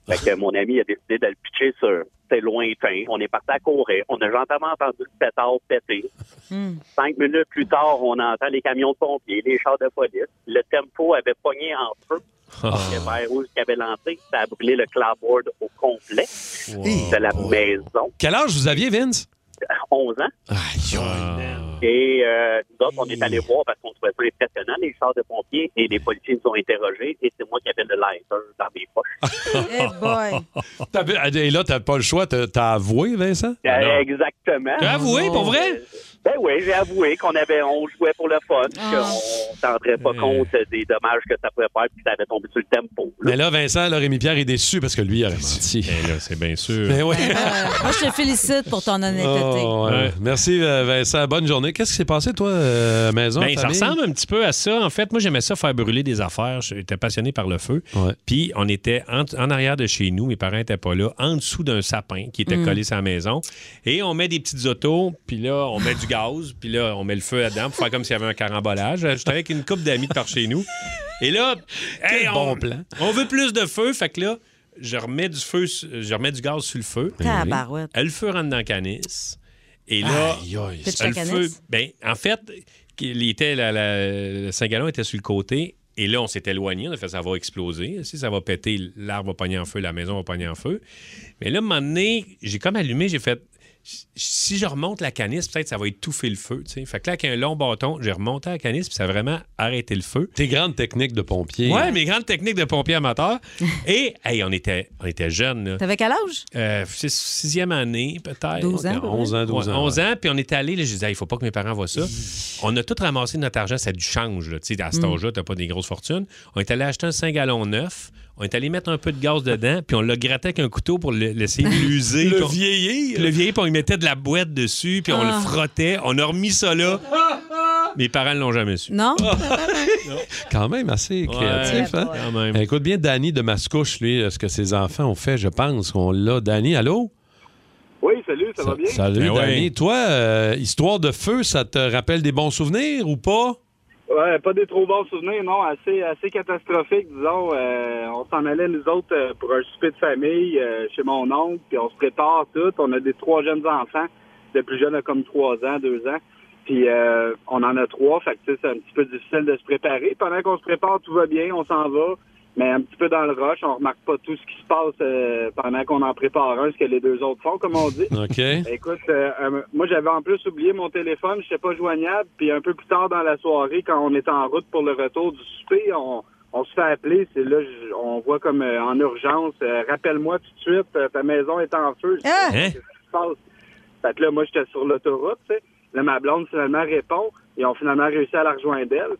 Fait que mon ami a décidé de le pitcher sur c'était lointain. On est parti à courir. On a gentiment entendu le pétard péter. Cinq minutes plus tard, on entend les camions de pompiers, les chars de police. Le tempo avait pogné en feu. Parce que vers où il avait lancé, ça a brûlé le clapboard au complet de la maison. Quel âge vous aviez, Vince? 11 ans. Et euh, nous autres, on est allés voir parce qu'on trouvait ça impressionnant, les chars de pompiers, et les policiers nous ont interrogés, et c'est moi qui avais le lighter dans mes poches. Eh boy. Et là, t'as pas le choix, t'as avoué, Vincent? Euh, exactement. T'as avoué, pour vrai? Ben oui, j'ai avoué qu'on avait, on jouait pour le fun, Ah. qu'on ne tendrait pas compte des dommages que ça pouvait faire, puis ça avait tombé sur le tempo. Mais là, Vincent, là, Rémi Pierre est déçu parce que lui, il aurait menti. Ben là, c'est bien sûr. Mais oui. Euh, moi, je te félicite pour ton honnêteté. Oh, ouais. Merci, euh, Vincent. Bonne journée. Qu'est-ce qui s'est passé, toi, euh, maison? Ben, ça ressemble un petit peu à ça. En fait, moi, j'aimais ça faire brûler des affaires. J'étais passionné par le feu. Puis, on était en, en arrière de chez nous. Mes parents n'étaient pas là. En dessous d'un sapin qui était Mm. collé sur la maison. Et on met des petites autos. Puis là, on met du gaz. Puis là, on met le feu là-dedans pour faire comme s'il y avait un carambolage. J'étais avec une couple d'amis de par chez nous. Et là, hey, bon on, plan. on veut plus de feu. Fait que là, je remets du feu, je remets du gaz sur le feu. Tabarouette. Le feu rentre dans la canisse. Et là, Aïe, aïe. Le feu, ben, en fait, il était, la, la- le Saint-Gallon était sur le côté. Et là, on s'est éloigné. On a fait ça va exploser. Si ça va péter, l'arbre va pogner en feu, la maison va pogner en feu. Mais là, à un moment donné, j'ai comme allumé, j'ai fait. Si je remonte la canisse, peut-être ça va étouffer le feu. tu sais. Fait que là, avec un long bâton, j'ai remonté la canisse, puis ça a vraiment arrêté le feu. Tes grandes techniques de pompier. Ouais, mes grandes techniques de pompier amateur. Et, hey, on était, on était jeunes. T'avais quel âge? Euh, six- sixième année, peut-être. 12 ans, Ouais, à peu 11 ans, 12 Ouais, ans. 11 ans, puis on était allé, je disais, il faut pas que mes parents voient ça. On a tout ramassé notre argent, ça a du change. là. Tu sais, à cet Mm. âge-là, t'as pas des grosses fortunes. On est allé acheter un 5 gallons neuf. On est allé mettre un peu de gaz dedans, puis on l'a gratté avec un couteau pour le- laisser l'user. Le vieillir. Le vieillir, puis on y mettait de la boîte dessus, puis on Ah. le frottait. On a remis ça là. Mes parents ne l'ont jamais su. Non? Quand même assez créatif. Ouais, hein? quand même. Écoute bien Danny de Mascouche, lui, ce que ses enfants ont fait, je pense qu'on l'a. Danny, allô? Oui, salut, ça, va bien? Salut, Ben ouais. Danny. Toi, euh, histoire de feu, ça te rappelle des bons souvenirs ou pas? Ouais, pas des trop bons souvenirs, non, assez, assez catastrophique, disons. Euh, on s'en allait, nous autres, euh, pour un souper de famille euh, chez mon oncle, puis on se prépare tout. On a des trois jeunes enfants. Le plus jeune a comme trois ans, deux ans. Puis euh, on en a trois, fait que c'est un petit peu difficile de se préparer. Pendant qu'on se prépare, tout va bien, on s'en va. Mais un petit peu dans le rush, on remarque pas tout ce qui se passe euh, pendant qu'on en prépare un, ce que les deux autres font, comme on dit. OK. Écoute, euh, euh, moi j'avais en plus oublié mon téléphone, je pas joignable, puis un peu plus tard dans la soirée, quand on est en route pour le retour du souper, on, on se fait appeler, c'est là on voit comme euh, en urgence, euh, rappelle-moi tout de suite, euh, ta maison est en feu. Je dis, Hein? Qu'est-ce qui se passe? Fait que là, moi j'étais sur l'autoroute, tu sais. Là, ma blonde finalement répond, et ont finalement réussi à la rejoindre d'elle.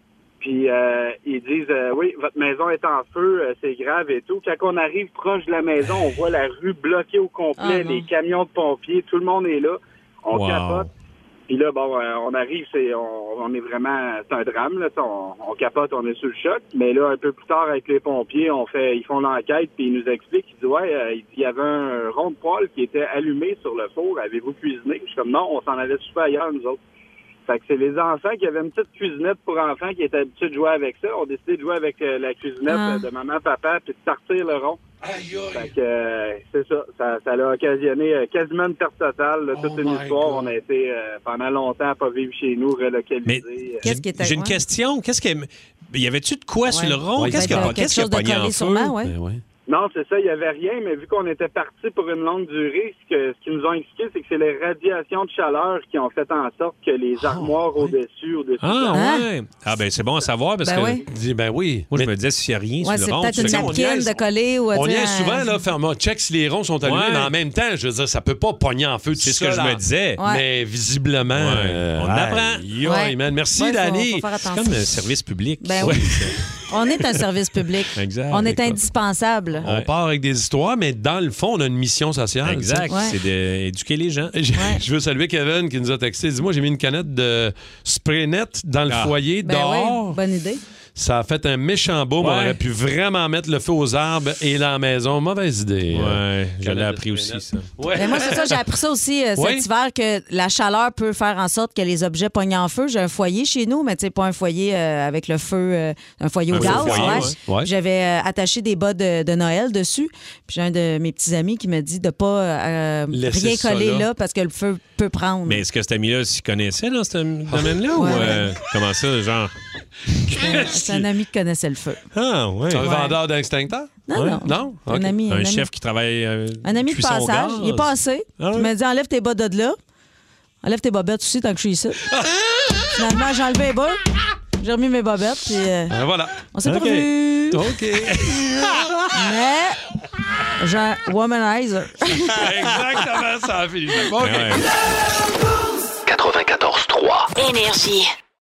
Puis euh, ils disent euh, oui, votre maison est en feu, euh, c'est grave et tout. Quand on arrive proche de la maison, on voit la rue bloquée au complet, Ah, les camions de pompiers, tout le monde est là. On Wow. capote. Puis là, bon, euh, on arrive, c'est on, on est vraiment c'est un drame, là, on, on capote, on est sous le choc. Mais là, un peu plus tard, avec les pompiers, on fait ils font l'enquête, puis ils nous expliquent, ils disent Ouais, euh, il y avait un rond de poêle qui était allumé sur le four, avez-vous cuisiné? Je suis comme non, on s'en allait super ailleurs, nous autres. Fait que c'est les enfants qui avaient une petite cuisinette pour enfants qui étaient habitués de jouer avec ça. On a décidé de jouer avec euh, la cuisinette Ah. euh, de maman, papa, puis de sortir le rond. Fait que euh, c'est ça. ça. Ça a occasionné euh, quasiment une perte totale. là, toute Oh une histoire. God. On a été euh, pendant longtemps à pas vivre chez nous, relocalisés. Mais Qu'est-ce qui était J'ai une question. Qu'est-ce que. Y avait-tu de quoi sur le rond? Ouais, Qu'est-ce peut-être, qui a, euh, qu'est-ce qui a Non, c'est ça, il n'y avait rien, mais vu qu'on était parti pour une longue durée, ce que- ce qu'ils nous ont expliqué, c'est que c'est les radiations de chaleur qui ont fait en sorte que les armoires au-dessus, au-dessus de Ah, Hein? ouais. Ah, ben c'est bon à savoir parce Ben que. oui. Dis, ben oui. Moi, Mais je me disais, s'il n'y a rien Ouais, sur c'est le rond, peut-être tu une napkin de coller ou On y est souvent, là, faire moi, check si les ronds sont allumés, Ouais. mais en même temps, je veux dire, ça peut pas pogner en feu tout C'est ce que je me disais. Ouais. Mais visiblement, Ouais. euh, On apprend. aïe, man. Merci, faire C'est comme un service public. Ben oui. On est un service public. Exact. On est indispensable. On part avec des histoires, mais dans le fond, on a une mission sociale. Exact. Ouais. C'est d'éduquer les gens. Je je veux saluer Kevin qui nous a texté. Dis-moi, j'ai mis une canette de spray net dans le Ah. foyer Ben dehors. oui, bonne idée. Ça a fait un méchant boom. Ouais. On aurait pu vraiment mettre le feu aux arbres et dans la maison. Mauvaise idée. Euh, Ouais, je l'ai appris aussi, ça. Ouais. Mais moi, c'est ça, j'ai appris ça aussi euh, Oui? cet hiver, que la chaleur peut faire en sorte que les objets pognent en feu. J'ai un foyer chez nous, mais tu sais, pas un foyer euh, avec le feu, euh, un foyer au Un feu gaz. ouais. J'avais euh, attaché des bas de, de Noël dessus. Puis j'ai un de mes petits amis qui me dit de pas euh, rien coller là. là. parce que le feu peut prendre. Mais est-ce que cet ami-là s'y connaissait dans ce domaine-là Ouais. ou euh, comment ça, genre? C'est un ami qui connaissait le feu. Ah, ouais. Un Ouais. vendeur d'extincteurs? Non, Ouais. non. Non? Un ami. Un ami. chef qui travaille. euh, Un ami de passage. gaz. Il est passé. Ah? Il m'a dit enlève tes bas de là. Enlève tes bobettes aussi tant que je suis ici. Finalement, j'ai enlevé les bas. J'ai remis mes bobettes. Puis euh, Ben voilà. on s'est OK. pas revus. OK. Mais j'ai un womanizer. Exactement ça, Philippe. OK. Ouais. 94.3. Énergie.